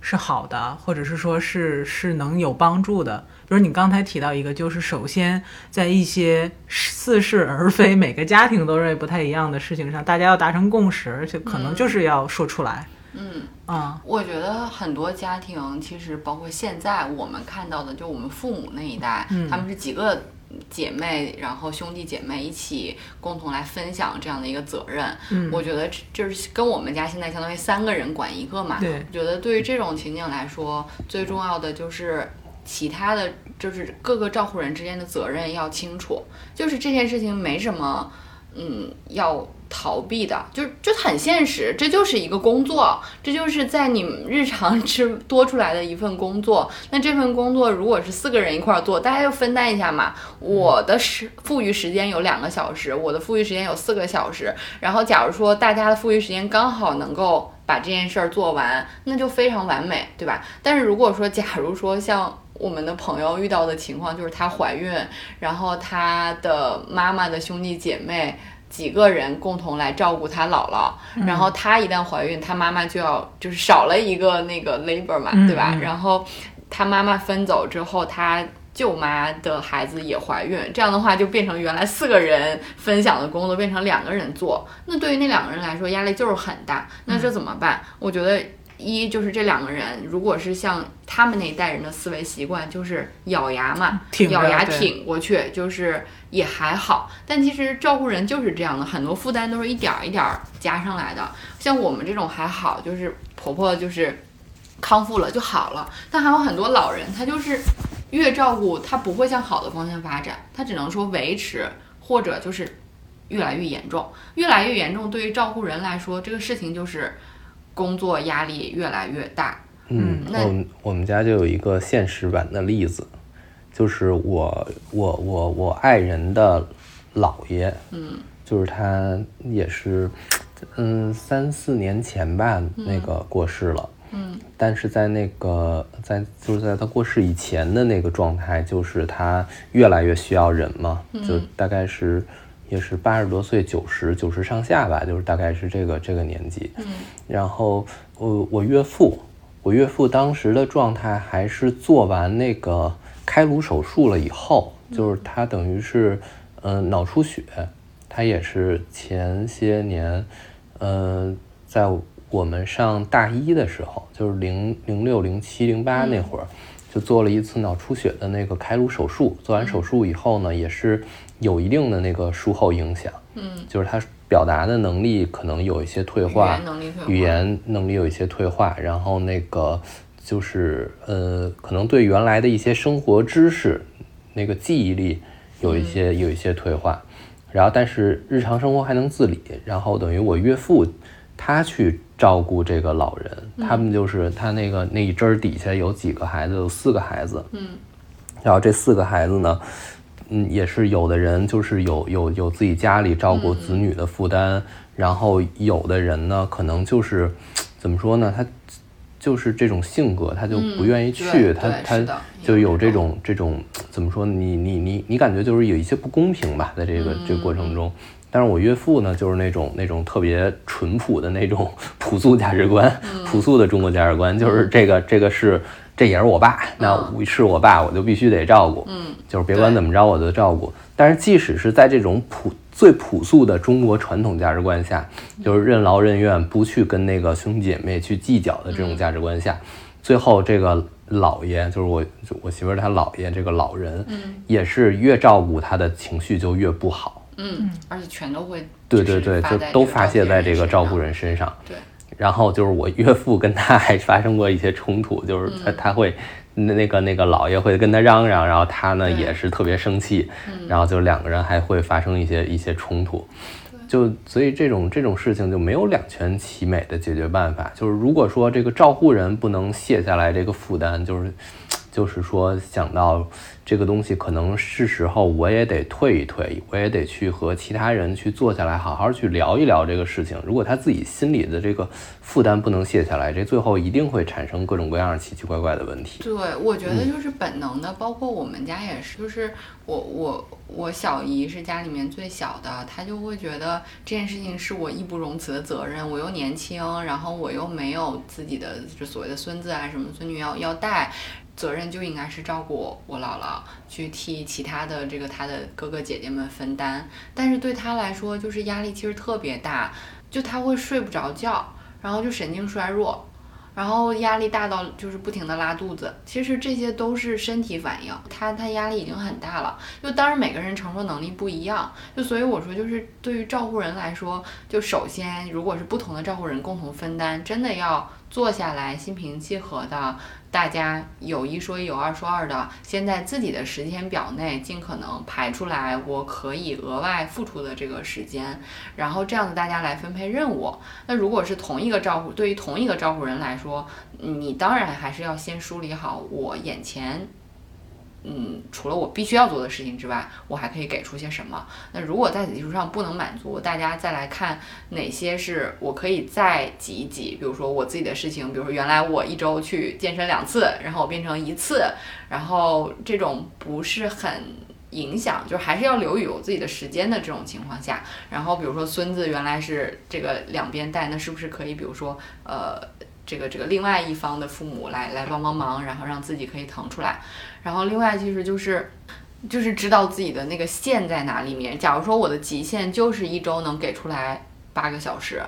是好的，或者是说是是能有帮助的。比如你刚才提到一个，就是首先在一些似是而非、每个家庭都认为不太一样的事情上，大家要达成共识，而且可能就是要说出来。嗯。啊、我觉得很多家庭其实包括现在我们看到的，就我们父母那一代，嗯他们是几个姐妹，然后兄弟姐妹一起共同来分享这样的一个责任。嗯我觉得这就是跟我们家现在相当于三个人管一个嘛。对我觉得对于这种情景来说，最重要的就是。其他的就是各个照护人之间的责任要清楚，就是这件事情没什么，嗯，要逃避的，就就很现实，这就是一个工作，这就是在你们日常之多出来的一份工作。那这份工作如果是四个人一块儿做，大家就分担一下嘛。我的时富裕时间有两个小时，我的富裕时间有四个小时。然后假如说大家的富裕时间刚好能够把这件事儿做完，那就非常完美，对吧？但是如果说假如说像我们的朋友遇到的情况，就是她怀孕，然后她的妈妈的兄弟姐妹。几个人共同来照顾她姥姥，然后她一旦怀孕，她妈妈就要就是少了一个那个 labor 嘛，嗯对吧？嗯然后她妈妈分走之后，她舅妈的孩子也怀孕，这样的话就变成原来四个人分享的工作变成两个人做，那对于那两个人来说压力就是很大。那这怎么办？我觉得一就是这两个人，如果是像他们那一代人的思维习惯，就是咬牙嘛，挺咬牙挺过去，就是也还好。但其实照顾人就是这样的，很多负担都是一点儿一点儿加上来的。像我们这种还好，就是婆婆就是康复了就好了，但还有很多老人，他就是越照顾他不会向好的方向发展，他只能说维持或者就是越来越严重，越来越严重。对于照顾人来说，这个事情就是工作压力越来越大。嗯，那我们我们家就有一个现实版的例子，就是我我我我爱人的姥爷，嗯，就是他也是，嗯，三四年前吧，那个过世了。嗯，但是在那个在就是在他过世以前的那个状态，就是他越来越需要人嘛，就大概是也是八十多岁，九十九十上下吧，就是大概是这个这个年纪。嗯，然后我我岳父，我岳父当时的状态还是做完那个开颅手术了以后，就是他等于是嗯、呃脑出血，他也是前些年，呃，在我们上大一的时候，就是零零六零七零八那会儿，就做了一次脑出血的那个开颅手术。做完手术以后呢，也是有一定的那个术后影响，嗯，就是他表达的能力可能有一些退语化，言能力语言能力有一些退化，然后那个就是呃，可能对原来的一些生活知识那个记忆力有一些、有一些退化，然后但是日常生活还能自理，然后等于我岳父他去照顾这个老人，他们就是他那个那一针儿底下有几个孩子，有四个孩子，嗯，然后这四个孩子呢，嗯，也是有的人就是有有有自己家里照顾子女的负担，然后有的人呢，可能就是怎么说呢，他就是这种性格，他就不愿意去，对他他就有这种这种怎么说呢？你你你你感觉就是有一些不公平吧，在这个这个过程中。但是我岳父呢，就是那种那种特别淳朴的那种 朴素价值观，朴素的中国价值观，就是这个这个是这也是我爸，那我是我爸，我就必须得照顾，嗯，就是别管怎么着我都照顾。但是即使是在这种朴最朴素的中国传统价值观下，就是任劳任怨，不去跟那个兄弟姐妹去计较的这种价值观下，最后这个姥爷就是我就我媳妇儿她姥爷这个老人，嗯也是越照顾他的情绪就越不好。嗯，而且全都会对对对，就都发泄在这个照顾。人身上。对，然后就是我岳父跟他还发生过一些冲突，就是嗯他他会那那个那个姥爷会跟他嚷嚷，然后他呢也是特别生气，嗯然后就两个人还会发生一些一些冲突。就所以这种这种事情就没有两全其美的解决办法。就是如果说这个照护人不能卸下来这个负担，就是就是说想到这个东西可能是时候我也得退一退，我也得去和其他人去坐下来好好去聊一聊这个事情。如果他自己心里的这个负担不能卸下来，这最后一定会产生各种各样奇奇怪怪的问题。对，我觉得就是本能的，包括我们家也是，就是我我我小姨是家里面最小的，她就会觉得这件事情是我义不容辞的责任，我又年轻，然后我又没有自己的就所谓的孙子啊什么孙女要要带。责任就应该是照顾我姥姥，去替其他的这个她的哥哥姐姐们分担。但是对她来说，就是压力其实特别大，就她会睡不着觉，然后就神经衰弱，然后压力大到就是不停的拉肚子，其实这些都是身体反应，他他压力已经很大了。就当然每个人承受能力不一样，就所以我说就是对于照顾人来说，就首先如果是不同的照顾人共同分担，真的要坐下来心平气和的，大家有一说一有二说二的，先在自己的时间表内尽可能排出来我可以额外付出的这个时间，然后这样子大家来分配任务。那如果是同一个照顾，对于同一个照顾人来说，你当然还是要先梳理好我眼前，嗯，除了我必须要做的事情之外，我还可以给出些什么。那如果在此基础上不能满足，大家再来看哪些是我可以再挤一挤。比如说我自己的事情，比如说原来我一周去健身两次，然后我变成一次，然后这种不是很。影响就还是要留有自己的时间的这种情况下，然后比如说孙子原来是这个两边带，那是不是可以比如说呃这个这个另外一方的父母来来帮帮忙，然后让自己可以腾出来，然后另外其实就是就是知道自己的那个线在哪里面。假如说我的极限就是一周能给出来八个小时，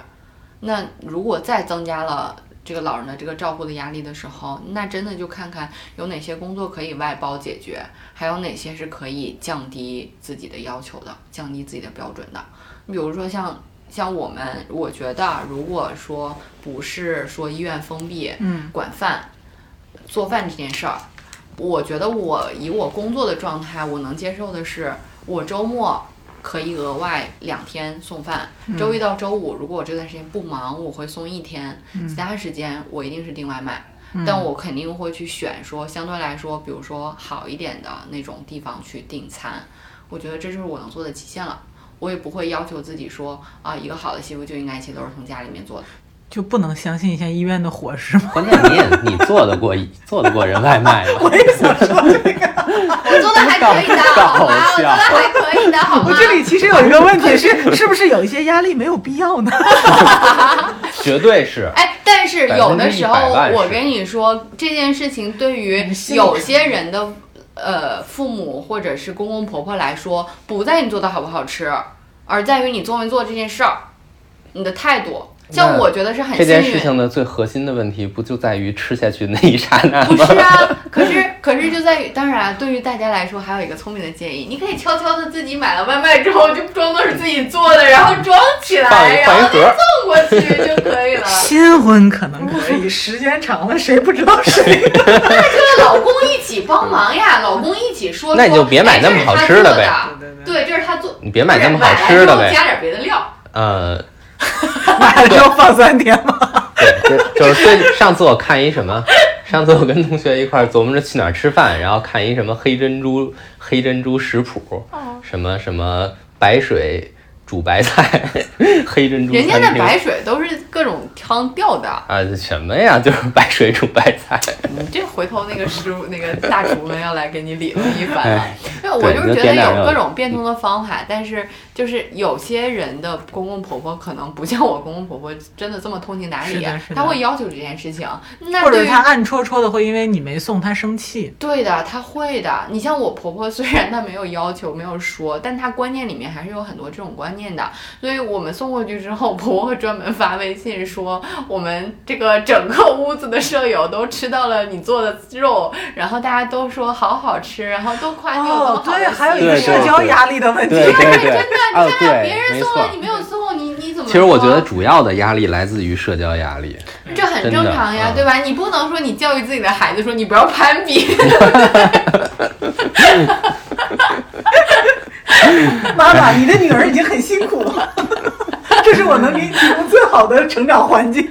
那如果再增加了。这个老人的这个照顾的压力的时候，那真的就看看有哪些工作可以外包解决，还有哪些是可以降低自己的要求的，降低自己的标准的。比如说像像我们，我觉得啊如果说不是说医院封闭，嗯，管饭、做饭这件事儿，我觉得我以我工作的状态，我能接受的是，我周末可以额外两天送饭，周一到周五，如果我这段时间不忙，我会送一天，其他时间我一定是订外卖。但我肯定会去选说相对来说，比如说好一点的那种地方去订餐，我觉得这就是我能做的极限了。我也不会要求自己说啊，一个好的媳妇就应该一切都是从家里面做的。就不能相信一下医院的伙食吗？关键你也你做得过做得过人外卖吗？我也 做的还可以的，好吗？我做的还可以的，好吗？我这里其实有一个问题是，是不是有一些压力没有必要呢？绝对是。哎，但是有的时候100%万是我跟你说，这件事情对于有些人的呃父母或者是公公婆婆来说，不在于你做的好不好吃，而在于你做没做这件事儿，你的态度。像我觉得是很这幸运。件事情的最核心的问题，不就在于吃下去那一刹那吗不？是啊，可是可是就在于，当然对于大家来说，还有一个聪明的建议，你可以悄悄的自己买了外卖之后，就装作是自己做的，然后装起放来，一然后放一盒再送过去就可以了。新婚可能可以，时间长了谁不知道谁？那就老公一起帮忙呀，老公一起说说。那你就别买那么好吃的呗哎这是他做的对对对，这是他做。你别买那么好吃的呗加点别的料。呃，买了之后放三天吗？对，就就是最上次我看一什么，上次我跟同学一块儿琢磨着去哪儿吃饭，然后看一什么黑珍珠黑珍珠食谱，什么什么白水煮白菜，黑珍珠人家餐厅的白水都是各种汤调的，啊什么呀，就是白水煮白菜。你这回头那个师傅、那个大厨们要来给你理论一番了哎。因为我就就是觉得有各种变通的方法，但是就是有些人的公公婆婆可能不像我公公婆婆真的这么通情达理他会要求这件事情。那或者对于他暗戳戳的会因为你没送他生气。对的，他会的。你像我婆婆，虽然她没有要求，没有说，但她观念里面还是有很多这种观念的。所以我们送过去之后，婆婆会专门发微信说，我们这个整个屋子的舍友都吃到了你做的肉，然后大家都说好好吃，然后都夸你哦，对，还有一个社交压力的问题。对对对，真的，啊你看对，别人没错送了你没有送，你你怎么？其实我觉得主要的压力来自于社交压力。这很正常呀，对吧？你不能说你教育自己的孩子说你不要攀比，妈妈，你的女儿已经很辛苦了，这是我能给你提供最好的成长环境。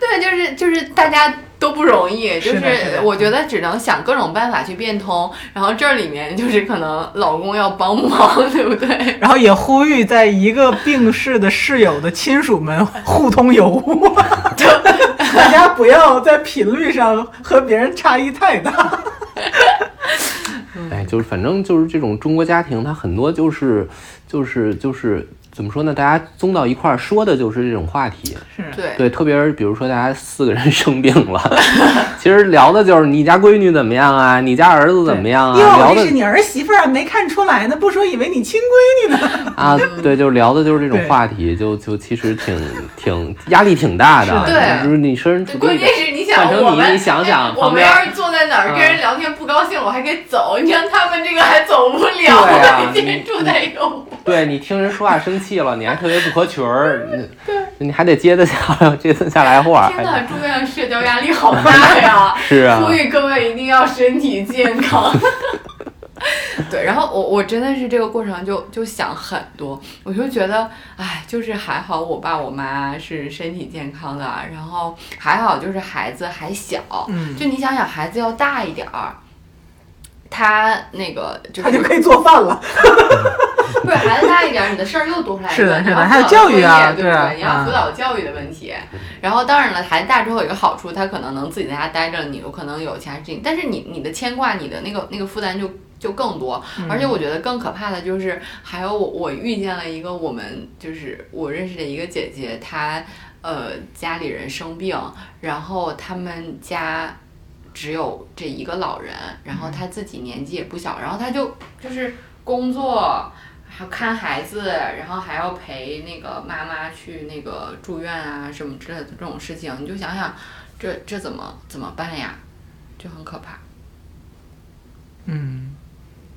对，就是就是大家都不容易，就是我觉得只能想各种办法去变通，然后这里面就是可能老公要帮忙，对不对？然后也呼吁在一个病逝的室友的亲属们互通有无，大家不要在频率上和别人差异太大。哎，就是反正就是这种中国家庭，它很多就是就是就是怎么说呢？大家综到一块儿说的就是这种话题。是对对，特别是比如说大家四个人 生病了，其实聊的就是你家闺女怎么样啊，你家儿子怎么样啊，哟，聊的是你儿媳妇儿，没看出来呢，不说以为你亲闺女呢。啊，对，就聊的就是这种话题，就就其实挺挺压力挺大的，对就是你设身关键是你想成你我们，你想想哎我们要是坐在哪儿跟人聊天不高兴了，我还可以走，你像他们这个还走不了，对啊我一天住在一个屋。对你听人说话生气了，你还特别不合群儿，你你还得接得下 接得下来话，天哪，还。住院社交压力好大呀是啊呼吁各位一定要身体健康。对，然后我我真的是这个过程就就想很多，我就觉得，哎，就是还好我爸我妈是身体健康的，然后还好就是孩子还小，嗯就你想想孩子要大一点儿，他那个就是他就可以做饭了。不是孩子大一点儿，你的事儿又多出来一个，是的是的还有教育啊对不对啊？你要辅嗯导教育的问题。然后当然了，孩子大之后有一个好处，他可能能自己在家待着，你有可能有其他事情，但是你你的牵挂，你的那个那个负担就。就更多，而且我觉得更可怕的就是，还有我我遇见了一个我们就是我认识的一个姐姐，她呃家里人生病，然后他们家只有这一个老人，然后他自己年纪也不小，然后他就就是工作，还看孩子，然后还要陪那个妈妈去那个住院啊什么之类的这种事情，你就想想，这这怎么怎么办呀？就很可怕。嗯，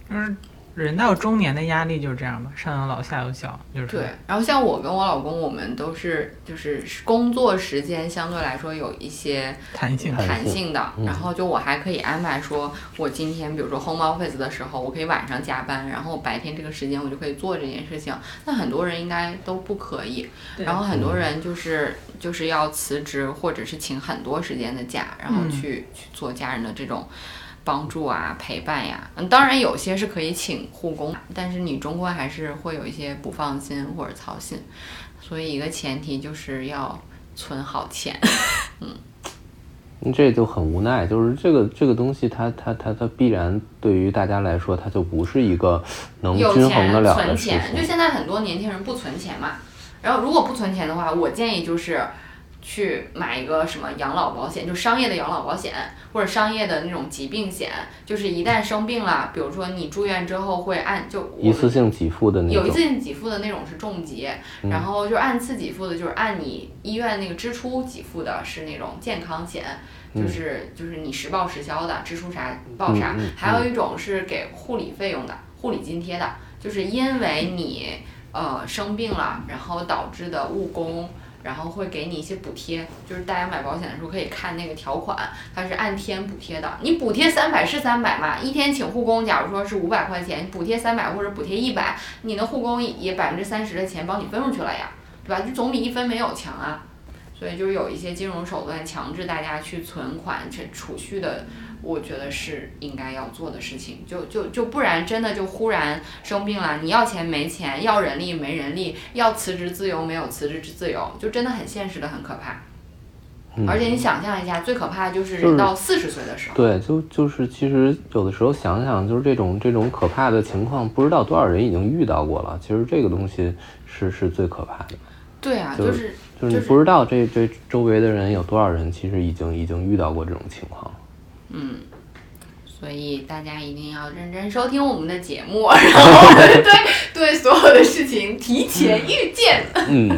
就是人到中年的压力就是这样吧，上有老下有小，就是对，然后像我跟我老公，我们都是就是工作时间相对来说有一些弹性。弹性的，嗯然后就我还可以安排说，我今天比如说 home office 的时候，我可以晚上加班，然后白天这个时间我就可以做这件事情。那很多人应该都不可以，然后很多人就是就是要辞职或者是请很多时间的假，然后嗯去、去做家人的这种。帮助啊，陪伴呀，嗯，当然有些是可以请护工，但是你终归还是会有一些不放心或者操心，所以一个前提就是要存好钱。嗯这就很无奈，就是这个这个东西它，它它它必然对于大家来说，它就不是一个能有均衡钱得了的事存钱，就。现在很多年轻人不存钱嘛。然后如果不存钱的话，我建议就是去买一个什么养老保险，就商业的养老保险，或者商业的那种疾病险，就是一旦生病了，比如说你住院之后会按就一次性给付的那种有一次，性给付的那种是重疾，然后就按次给付的，就是按你医院那个支出给付的是那种健康险，就是就是你实报实销的，支出啥报啥嗯嗯嗯。还有一种是给护理费用的，护理津贴的，就是因为你呃生病了，然后导致的误工。然后会给你一些补贴，就是大家买保险的时候可以看那个条款，它是按天补贴的。你补贴三百是三百嘛，一天请护工，假如说是五百块钱，补贴三百或者补贴一百，你的护工也百分之三十的钱帮你分出去了呀，对吧？就总比一分没有强啊。所以就是有一些金融手段强制大家去存款、这储蓄的，我觉得是应该要做的事情。就就就不然真的就忽然生病了，你要钱没钱，要人力没人力，要辞职自由没有辞职自由，就真的很现实的很可怕。嗯而且你想象一下，最可怕的就是人到四十岁的时候，对，就就是其实有的时候想想，就是这种这种可怕的情况，不知道多少人已经遇到过了。其实这个东西是是最可怕的，对啊，就是就是你不知道这这周围的人有多少人其实已经已经遇到过这种情况。嗯，所以大家一定要认真收听我们的节目，然后对对所有的事情提前预见。嗯，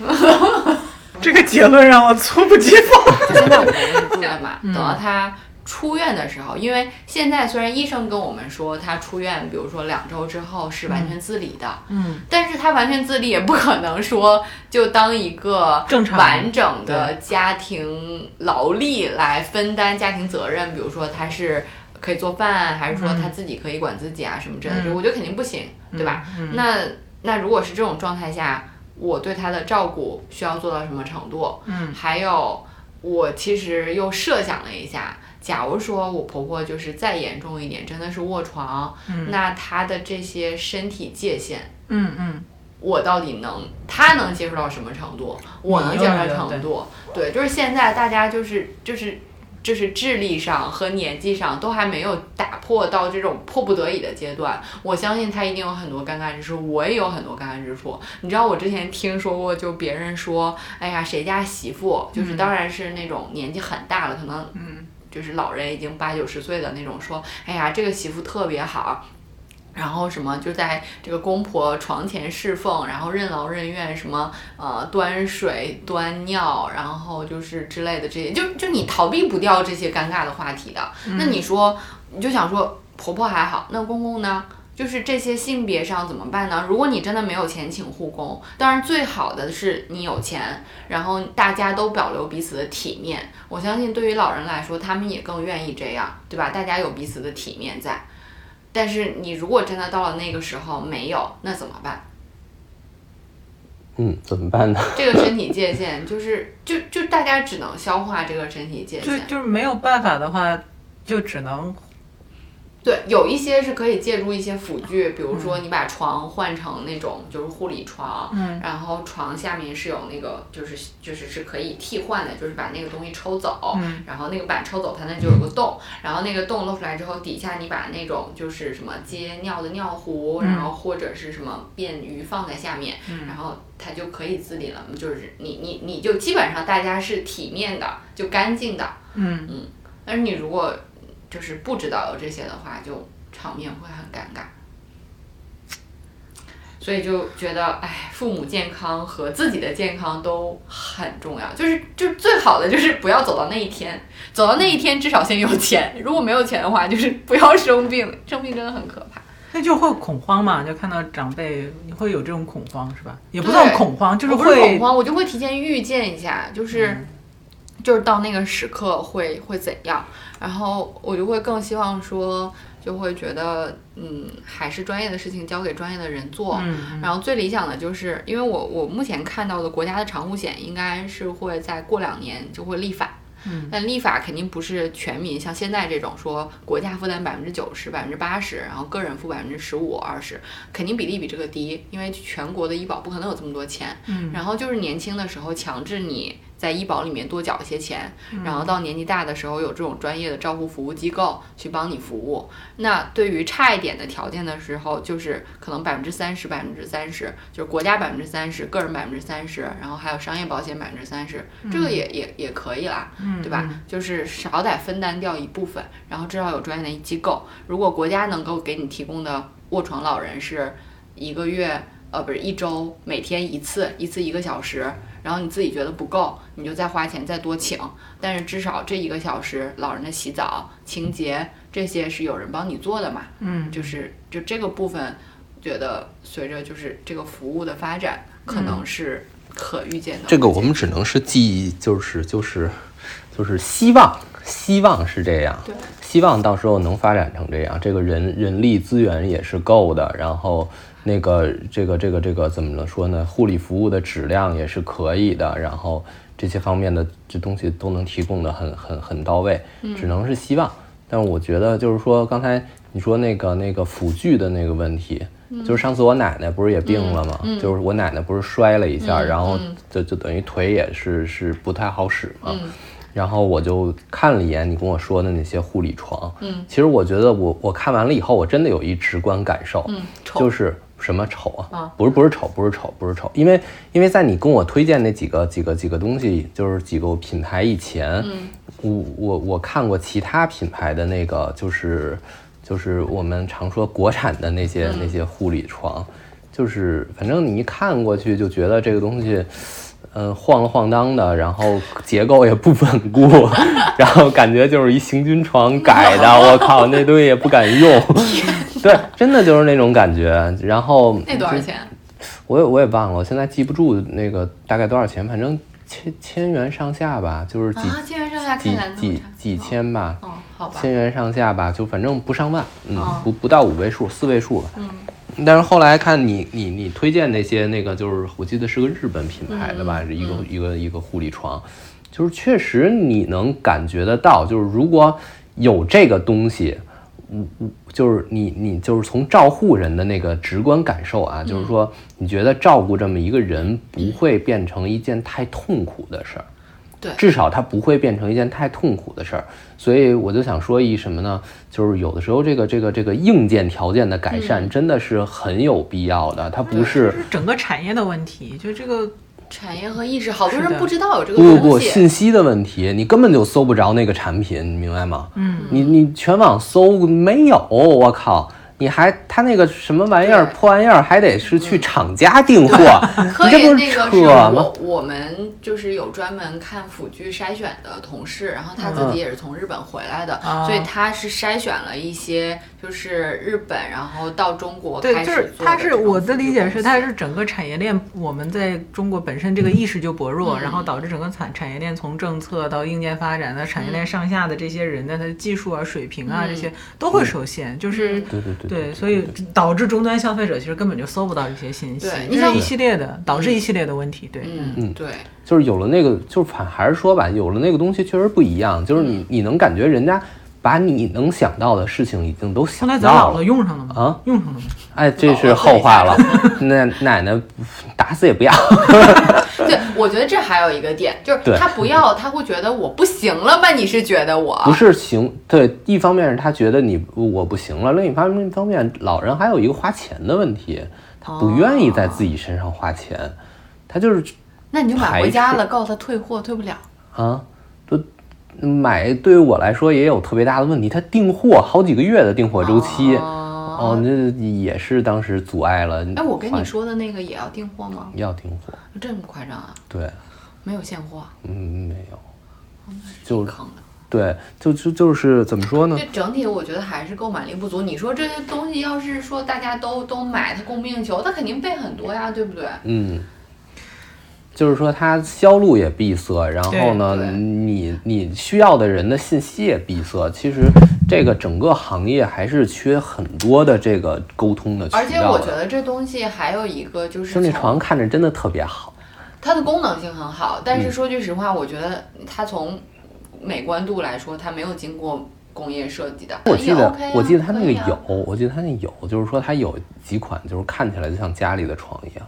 这个结论让我猝不及防。就现在我们是住院嘛，嗯等到他出院的时候，因为现在虽然医生跟我们说他出院，比如说两周之后是完全自理的，嗯，但是他完全自理也不可能说就当一个正常完整的家庭劳力来分担家庭责任，比如说他是。可以做饭，还是说他自己可以管自己啊，什么之类的？嗯我觉得肯定不行，对吧？嗯那那如果是这种状态下，我对他的照顾需要做到什么程度？嗯还有，我其实又设想了一下，假如说我婆婆就是再严重一点，真的是卧床，嗯那她的这些身体界限，嗯嗯，我到底能，她能接受到什么程度，我能接受到程度？对，就是现在大家就是就是。就是智力上和年纪上都还没有打破到这种迫不得已的阶段，我相信她一定有很多尴尬之处，我也有很多尴尬之处。你知道我之前听说过，就别人说，哎呀，谁家媳妇，就是当然是那种年纪很大了，可能嗯就是老人已经八九十岁的那种，说，哎呀，这个媳妇特别好。然后什么就在这个公婆床前侍奉，然后任劳任怨，什么呃端水端尿，然后就是之类的这些，就就你逃避不掉这些尴尬的话题的。那你说，你就想说婆婆还好，那公公呢？就是这些性别上怎么办呢？如果你真的没有钱请护工，当然最好的是你有钱，然后大家都保留彼此的体面。我相信对于老人来说，他们也更愿意这样，对吧？大家有彼此的体面在。但是你如果真的到了那个时候没有，那怎么办？嗯，怎么办呢？这个身体界限就是就就大家只能消化这个身体界就限。就是没有办法的话，就只能对，有一些是可以借助一些辅具，比如说你把床换成那种就是护理床，嗯然后床下面是有那个就是就是是可以替换的，就是把那个东西抽走，嗯然后那个板抽走，它那就有个洞，然后那个洞露出来之后，底下你把那种就是什么接尿的尿壶，嗯然后或者是什么便于放在下面，嗯然后它就可以自理了，就是你你你就基本上大家是体面的，就干净的，嗯嗯。但是你如果就是不知道有这些的话，就场面会很尴尬。所以就觉得，哎，父母健康和自己的健康都很重要。就是，就最好的就是不要走到那一天，走到那一天至少先有钱。如果没有钱的话，就是不要生病，生病真的很可怕。那就会恐慌嘛，就看到长辈，你会有这种恐慌是吧？也不算对恐慌，就是会恐慌，我就会提前预见一下，就是、嗯就是到那个时刻会会怎样，然后我就会更希望说，就会觉得，嗯，还是专业的事情交给专业的人做。嗯然后最理想的就是，因为我我目前看到的国家的长护险应该是会在过两年就会立法，嗯但立法肯定不是全民，像现在这种说国家负担百分之九十、百分之八十，然后个人付百分之十五、二十，肯定比例比这个低，因为全国的医保不可能有这么多钱。嗯然后就是年轻的时候强制你在医保里面多缴一些钱，嗯然后到年纪大的时候有这种专业的照护服务机构去帮你服务。那对于差一点的条件的时候，就是可能百分之三十、百分之三十，就是国家百分之三十，个人百分之三十，然后还有商业保险百分之三十，这个也也也可以啦。嗯对吧？就是少得分担掉一部分，然后至少有专业的机构。如果国家能够给你提供的卧床老人是一个月，呃，不是一周，每天一次，一次一个小时，然后你自己觉得不够，你就再花钱再多请。但是至少这一个小时，老人的洗澡、清洁这些是有人帮你做的嘛？嗯就是就这个部分，觉得随着就是这个服务的发展，可能是可预见的这个我们只能是记，就是就是就是希望，希望是这样，对，希望到时候能发展成这样，这个人人力资源也是够的，然后那个这个这个这个怎么说呢？护理服务的质量也是可以的，然后这些方面的这东西都能提供的很很很到位，只能是希望。但是我觉得就是说，刚才你说那个那个辅具的那个问题，就是上次我奶奶不是也病了吗？就是我奶奶不是摔了一下，然后就就等于腿也是是不太好使嘛。然后我就看了一眼你跟我说的那些护理床，嗯，其实我觉得我我看完了以后，我真的有一直观感受，嗯就是什么丑啊？啊不是不是丑，不是丑，不是丑，因为因为在你跟我推荐那几个几个几个东西，就是几个品牌以前，嗯我我我看过其他品牌的那个，就是就是我们常说国产的那些、那些护理床，就是反正你一看过去就觉得这个东西。嗯，晃了晃荡的，然后结构也不稳固，然后感觉就是一行军床改的，我靠，那东西也不敢用。对，真的就是那种感觉。然后那多少钱？我也我也忘了，我现在记不住那个大概多少钱，反正千千元上下吧，就是几、啊，千元上下几几几千吧，哦，好吧，千元上下吧，就反正不上万，嗯，哦。不不到五位数，四位数吧。嗯。但是后来看你你你推荐那些那个，就是我记得是个日本品牌的吧，一个一个一个护理床，就是确实你能感觉得到，就是如果有这个东西，就是你你就是从照护人的那个直观感受啊，就是说你觉得照顾这么一个人不会变成一件太痛苦的事儿。对至少它不会变成一件太痛苦的事儿，所以我就想说一什么呢？就是有的时候这个这个这个硬件条件的改善真的是很有必要的，它不是整个产业的问题，就这个产业和意识，好多人不知道有这个不不不。信息的问题，你根本就搜不着那个产品，你明白吗？嗯，你你全网搜没有，我靠！你还他那个什么玩意儿破玩意儿，还得是去厂家订货，可你这不以那个是扯吗？我？我们就是有专门看辅具筛选的同事，然后他自己也是从日本回来的，啊所以他是筛选了一些就是日本，然后到中国对，开就是它始做的这种是我的理解是，他是整个产业链，我们在中国本身这个意识就薄弱，嗯。然后导致整个产产业链从政策到硬件发展的产业链上下的这些人的他的技术啊、水平啊嗯。这些都会受限，就是。对对对对，所以导致终端消费者其实根本就搜不到这些信息。这是一系列的导致一系列的问题。对，嗯嗯。对，就是有了那个，就是反还是说吧，有了那个东西确实不一样，就是你你能感觉人家把你能想到的事情已经都后想来咱姥姥到了。用上了吗？啊，用上了吗？哎，这是后话了。那奶奶打死也不要。对，我觉得这还有一个点，就是他不要，他会觉得我不行了吧？你是觉得我不是行，对，一方面是他觉得你我不行了，另一方面一方面老人还有一个花钱的问题，他不愿意在自己身上花钱，他就是那你就买回家了，告诉他退货，退不了。啊，都买对于我来说也有特别大的问题，它订货好几个月的订货周期，哦，哦，也是当时阻碍了。哎，我跟你说的那个也要订货吗？要订货，这么夸张啊？对，没有现货，嗯，没有，就坑的。对，就就就是怎么说呢就？整体我觉得还是购买力不足。你说这些东西要是说大家都都买，它供不应求，它肯定备很多呀，对不对？嗯，就是说它销路也闭塞，然后呢，你你需要的人的信息也闭塞。其实这个整个行业还是缺很多的这个沟通的渠道的。而且我觉得这东西还有一个就是生理床看着真的特别好。它的功能性很好，但嗯是说句实话，我觉得它从美观度来说，它没有经过工业设计的。我记得，OK 啊我记得它那个有，我记得它那有，就是说它有几款，就是看起来就像家里的床一样。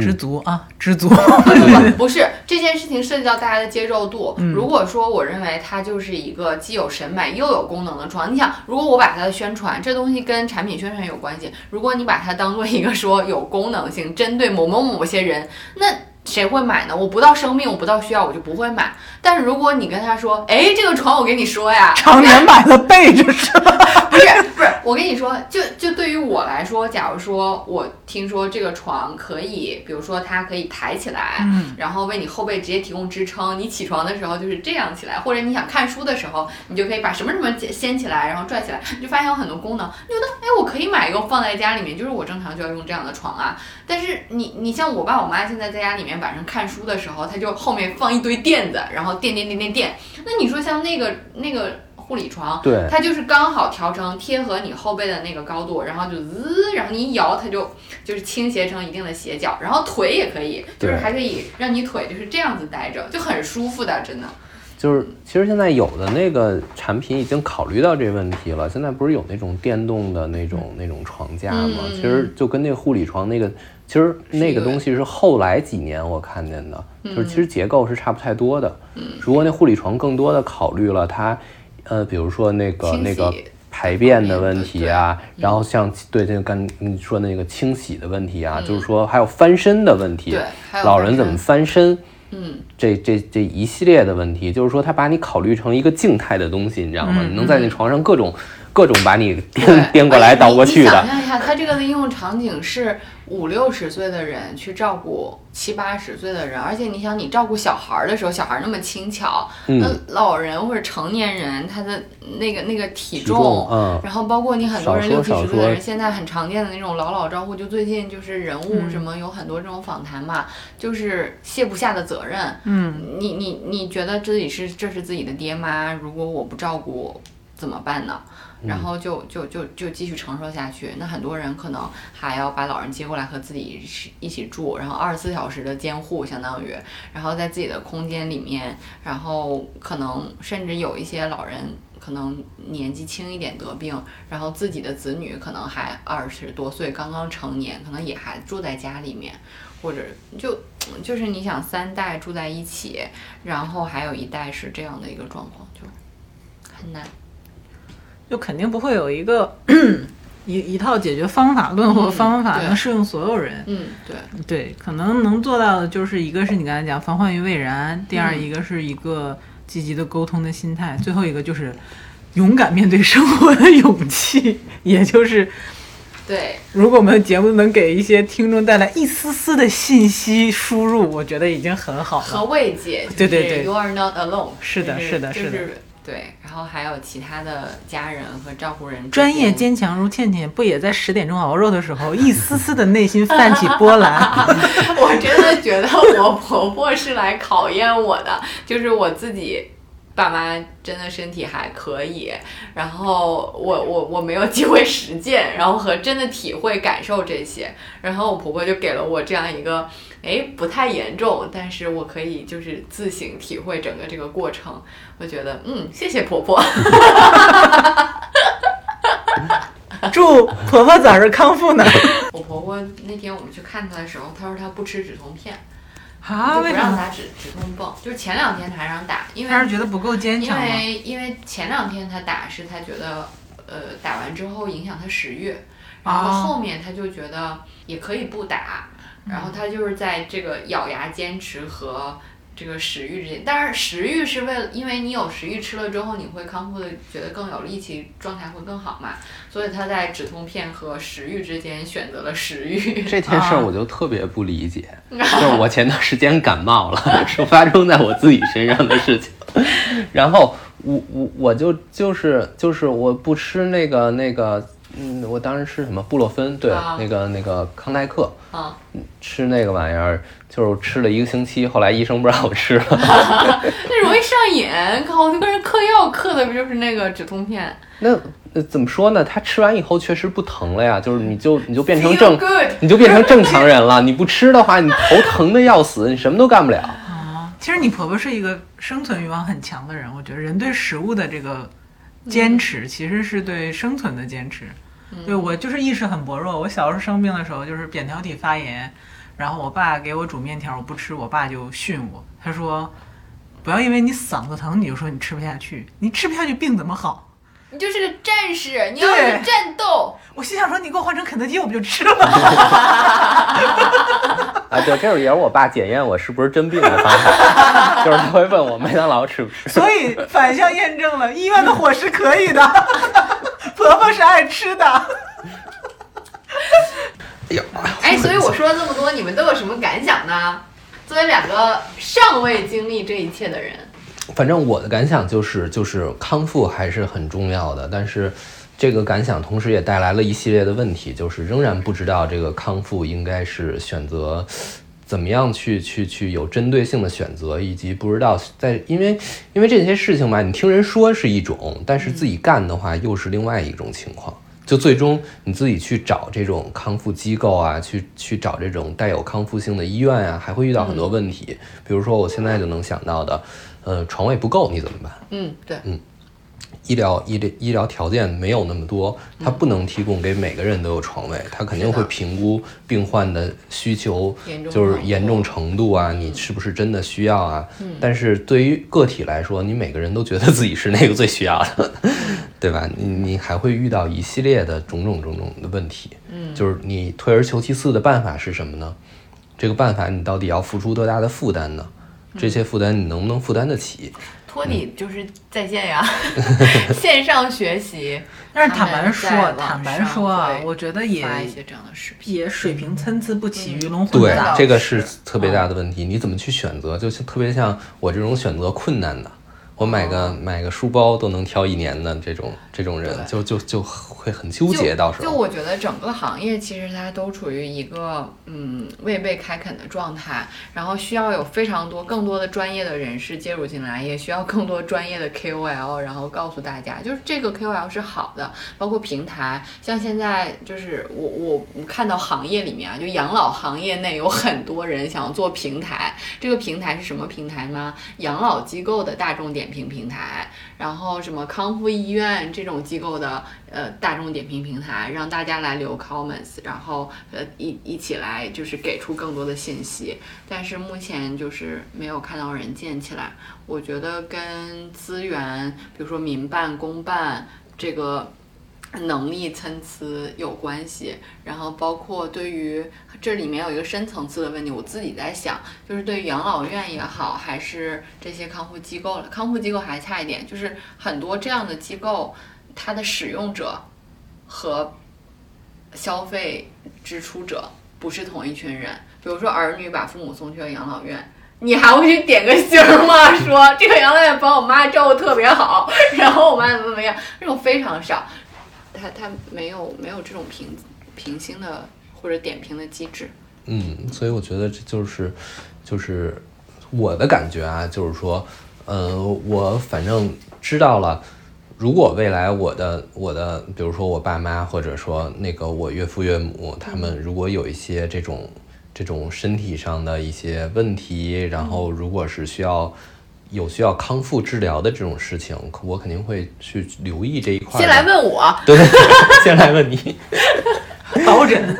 知足啊，知足。不 不是这件事情涉及到大家的接受度。嗯如果说我认为它就是一个既有审美又有功能的床，你想，如果我把它的宣传这东西跟产品宣传有关系，如果你把它当做一个说有功能性，针对某某某些人，那。谁会买呢？我不到生命，我不到需要，我就不会买。但是如果你跟他说，哎，这个床我跟你说呀，常年买了备着 不是，我我跟你说，就就对于我来说，假如说我听说这个床可以，比如说它可以抬起来，嗯然后为你后背直接提供支撑，你起床的时候就是这样起来，或者你想看书的时候，你就可以把什么什么掀起来，然后拽起来，你就发现有很多功能。你觉得，哎，我可以买一个放在家里面，就是我正常就要用这样的床啊。但是你你像我爸我妈现在在家里面晚上看书的时候，他就后面放一堆垫子，然后垫垫垫垫垫。那你说像那个那个护理床，对它就是刚好调成贴合你后背的那个高度，然后就滋，然后你一摇，它就就是倾斜成一定的斜角，然后腿也可以，就是还可以让你腿就是这样子待着，就很舒服的，真的。就是其实现在有的那个产品已经考虑到这问题了。现在不是有那种电动的那种那种床架吗？嗯其实就跟那个护理床那个，其实那个东西是后来几年我看见的，就是其实结构是差不太多的。嗯如果那护理床更多的考虑了它，呃，比如说那个那个排便的问题啊，然后像对这个刚你说的那个清洗的问题啊，就是说还有翻身的问题，老人怎么翻身？嗯，这这这一系列的问题，就是说他把你考虑成一个静态的东西，你知道吗？嗯你能在那床上各种各种把你颠颠过来倒过去的，你想象一下，它这个的应用场景是五六十岁的人去照顾七八十岁的人，而且你想，你照顾小孩儿的时候，小孩儿那么轻巧，嗯。那老人或者成年人他的那个那个体体重嗯。然后包括你很多人六七十岁的人，现在很常见的那种老老招呼，就最近就是人物嗯。什么有很多这种访谈嘛，就是卸不下的责任。嗯，你你你觉得自己是这是自己的爹妈，如果我不照顾怎么办呢？然后就就就就继续承受下去。那很多人可能还要把老人接过来和自己一起一起住，然后二十四小时的监护，相当于，然后在自己的空间里面，然后可能甚至有一些老人可能年纪轻一点得病，然后自己的子女可能还二十多岁，刚刚成年，可能也还住在家里面，或者就就是你想三代住在一起，然后还有一代是这样的一个状况，就很难。就肯定不会有一个 一一套解决方法论或嗯方法能适用所有人。嗯，对，对，可能能做到的就是一个是你刚才讲防患于未然，第二嗯一个是一个积极的沟通的心态，最后一个就是勇敢面对生活的勇气，也就是对，如果我们的节目能给一些听众带来一丝丝的信息输入，我觉得已经很好了和了。慰藉，对对对，You are not alone，是的是的是的的对，然后还有其他的家人和照顾人专业坚强如倩倩，不也在十点钟熬肉的时候，一丝丝的内心泛起波澜？我真的觉得我婆婆是来考验我的，就是我自己。爸妈真的身体还可以，然后我我我没有机会实践，然后和真的体会感受这些，然后我婆婆就给了我这样一个，哎，不太严重，但是我可以就是自行体会整个这个过程，我觉得嗯，谢谢婆婆。祝婆婆早日康复呢？我婆婆那天我们去看她的时候，她说她不吃止痛片，啊，就不？让打止止痛泵，就是前两天她还让打，因为他是觉得不够坚因强因？为因为前两天他打是他觉得，呃，打完之后影响他食欲，然后哦后面他就觉得也可以不打，然后他就是在这个咬牙坚持和这个食欲之间，但是食欲是为了，因为你有食欲吃了之后，你会康复的觉得更有力气，状态会更好嘛，所以他在止痛片和食欲之间选择了食欲。这件啊事儿我就特别不理解，就是我前段时间感冒了，是发生在我自己身上的事情，然后我我我就就是就是我不吃那个那个，嗯，我当时吃什么布洛芬，对，啊那个那个康泰克，啊，吃那个玩意儿，就是吃了一个星期，后来医生不让我吃了。那容易上瘾，靠，那个人嗑药嗑的不就是那个止痛片？那呃怎么说呢？他吃完以后确实不疼了呀，就是你就你就变成正你就变成正常人了。你不吃的话，你头疼的要死，你什么都干不了。啊，其实你婆婆是一个生存欲望很强的人，我觉得人对食物的这个坚持，其实是对生存的坚持。对我就是意识很薄弱，我小时候生病的时候就是扁桃体发炎，然后我爸给我煮面条，我不吃，我爸就训我，他说。不要因为你嗓子疼你就说你吃不下去，你吃不下去病怎么好？你就是个战士，你要对是战斗。我心想说你给我换成肯德基我不就吃了吗？啊，对，这也是我爸检验我是不是真病的方法，就是他会问我麦当劳吃不吃。所以反向验证了医院的伙食可以的，普萝卜是爱吃的。哎呀，哎，所以我说了这么多，你们都有什么感想呢？作为两个尚未经历这一切的人，反正我的感想就是，就是康复还是很重要的，但是这个感想同时也带来了一系列的问题，就是仍然不知道这个康复应该是选择怎么样去去去有针对性的选择，以及不知道在因为因为这些事情吧，你听人说是一种，但是自己干的话又是另外一种情况。就最终你自己去找这种康复机构啊，去去找这种带有康复性的医院啊，还会遇到很多问题。比如说我现在就能想到的，呃，床位不够你怎么办？嗯，对，医疗医疗医疗条件没有那么多，它不能提供给每个人都有床位，它肯定会评估病患的需求严重，就是严重程度啊，你是不是真的需要啊？但是对于个体来说，你每个人都觉得自己是那个最需要的，对吧？你你还会遇到一系列的种种种种的问题，嗯，就是你退而求其次的办法是什么呢？这个办法你到底要付出多大的负担呢？这些负担你能不能负担得起？托尼就是在线呀，线上学习。但是坦白说坦白说啊，我觉得也发一些这样的视频。也水平参差不齐，鱼龙混杂对杂。，这个是是特别大的问题。你怎么去选择？就是特别像我这种选择困难的，我买个、买个书包都能挑一年的这种这种人，就就就会很纠结。到时候，就我觉得整个行业其实它都处于一个嗯未被开垦的状态，然后需要有非常多更多的专业的人士介入进来，也需要更多专业的 KOL，然后告诉大家，就是这个 KOL 是好的，包括平台，像现在就是我我我看到行业里面啊，就养老行业内有很多人想要做平台，这个平台是什么平台呢？养老机构的大众点点评平台，然后什么康复医院这种机构的呃大众点评平台，让大家来留 comments，然后呃一一起来就是给出更多的信息。但是目前就是没有看到人建起来，我觉得跟资源，比如说民办、公办这个。能力参差有关系，然后包括对于这里面有一个深层次的问题，我自己在想，就是对于养老院也好，还是这些康复机构了，康复机构还差一点，就是很多这样的机构，它的使用者和消费支出者不是同一群人。比如说儿女把父母送去了养老院，你还会去点个星吗？说这个养老院把我妈照顾特别好，然后我妈怎么怎么样，这种非常少。它它没有没有这种评评星的或者点评的机制。嗯，所以我觉得这就是就是我的感觉啊，就是说，呃，我反正知道了。如果未来我的我的，比如说我爸妈，或者说那个我岳父岳母，他们如果有一些这种这种身体上的一些问题，然后如果是需要有需要康复治疗的这种事情，我肯定会去留意这一块的。先来问我，对，先来问你。导诊，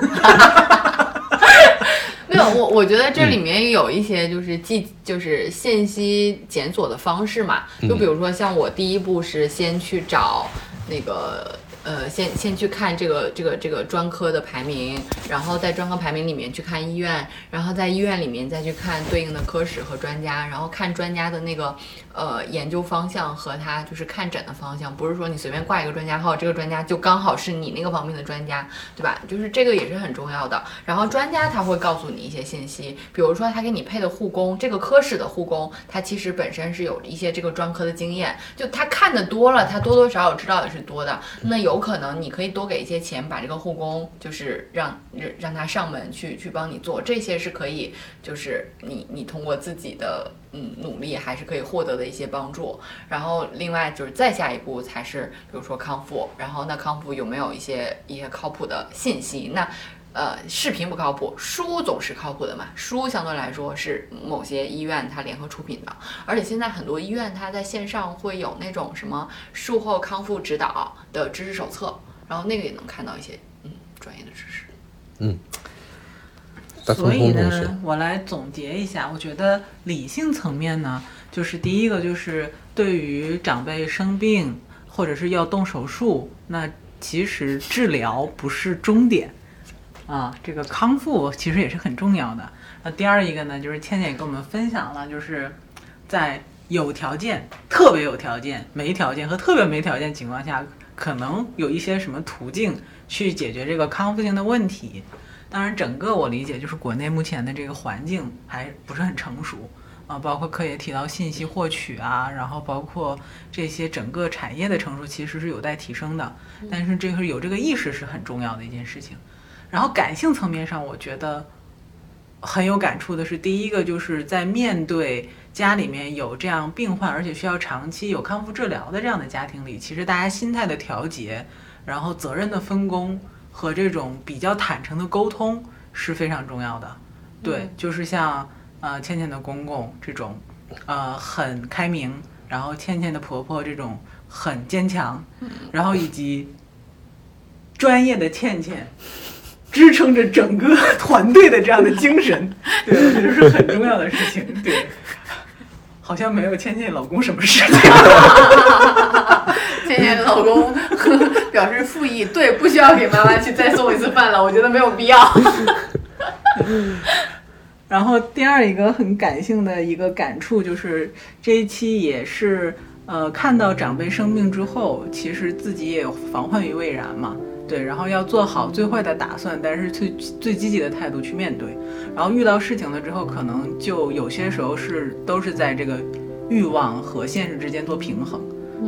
没有我，我觉得这里面有一些就是记，就是信息检索的方式嘛。就比如说，像我第一步是先去找那个。呃，先先去看这个这个这个专科的排名，然后在专科排名里面去看医院，然后在医院里面再去看对应的科室和专家，然后看专家的那个呃研究方向和他就是看诊的方向，不是说你随便挂一个专家号，这个专家就刚好是你那个方面的专家，对吧？就是这个也是很重要的。然后专家他会告诉你一些信息，比如说他给你配的护工，这个科室的护工，他其实本身是有一些这个专科的经验，就他看的多了，他多多少少知道也是多的。那有有可能你可以多给一些钱，把这个护工就是让让让他上门去去帮你做，这些是可以，就是你你通过自己的嗯努力还是可以获得的一些帮助。然后另外就是再下一步才是比如说康复，然后那康复有没有一些一些靠谱的信息？那呃，视频不靠谱，书总是靠谱的嘛。书相对来说是某些医院它联合出品的，而且现在很多医院它在线上会有那种什么术后康复指导的知识手册，然后那个也能看到一些嗯专业的知识。嗯所以呢，，我来总结一下，我觉得理性层面呢，就是第一个就是对于长辈生病或者是要动手术，那其实治疗不是终点啊，这个康复其实也是很重要的。那第二一个呢，就是倩倩也跟我们分享了，就是在有条件、特别有条件、没条件和特别没条件情况下，可能有一些什么途径去解决这个康复性的问题。当然，整个我理解就是国内目前的这个环境还不是很成熟啊，包括课也提到信息获取啊，然后包括这些整个产业的成熟其实是有待提升的。但是这个有这个意识是很重要的一件事情。然后感性层面上，我觉得很有感触的是，第一个就是在面对家里面有这样病患，而且需要长期有康复治疗的这样的家庭里，其实大家心态的调节，然后责任的分工和这种比较坦诚的沟通是非常重要的。对，就是像呃倩倩的公公这种，呃很开明，然后倩倩的婆婆这种很坚强，然后以及专业的倩倩。支撑着整个 团队的这样的精神，对，我觉得是很重要的事情。对，好像没有倩倩老公什么事情。倩倩老公表示复议，对，不需要给妈妈去再送一次饭了，我觉得没有必要。然后第二一个很感性的一个感触就是这一期也是呃看到长辈生病之后，其实自己也防患于未然嘛。对，然后要做好最坏的打算，但是最最积极的态度去面对。然后遇到事情了之后，可能就有些时候是都是在这个欲望和现实之间做平衡。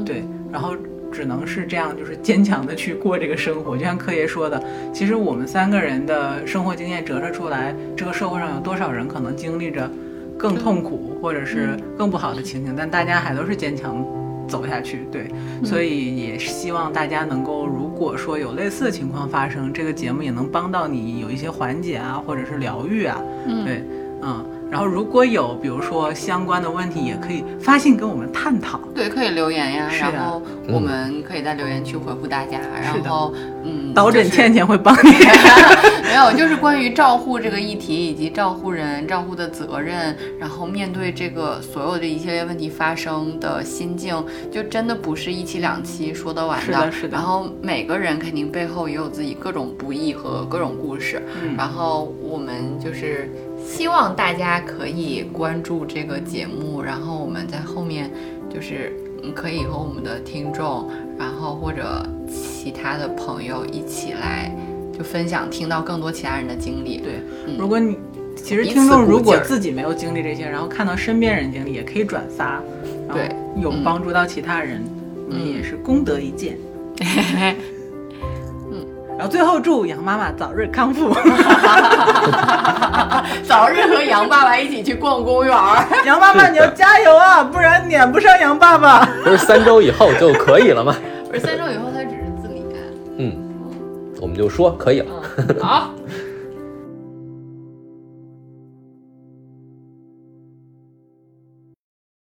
对，然后只能是这样，就是坚强的去过这个生活。就像柯爷说的，其实我们三个人的生活经验折射出来，这个社会上有多少人可能经历着更痛苦或者是更不好的情景，但大家还都是坚强。走下去，对，所以也希望大家能够，如果说有类似的情况发生，这个节目也能帮到你有一些缓解啊，或者是疗愈啊，对，嗯。然后如果有比如说相关的问题，也可以发信跟我们探讨。对，可以留言呀，然后我们可以在留言区回复大家。然后，嗯，导诊倩倩会帮你。没有，就是关于照护这个议题以及照护人照护的责任，然后面对这个所有的一系列问题发生的心境，就真的不是一期两期说得完是的是的然后每个人肯定背后也有自己各种不易和各种故事。嗯然后我们就是希望大家可以关注这个节目，然后我们在后面就是嗯可以和我们的听众，然后或者其他的朋友一起来就分享，听到更多其他人的经历。对，嗯如果你其实听众如果自己没有经历这些，然后看到身边人经历，也可以转发，对有嗯帮助到其他人，那嗯也是功德一件。然后最后祝杨妈妈早日康复，早日和杨爸爸一起去逛公园儿。杨妈妈你要加油啊，不然撵不上杨爸爸。不是三周以后就可以了吗？不是三周以后他只是自理。嗯，我们就说可以了。嗯，好，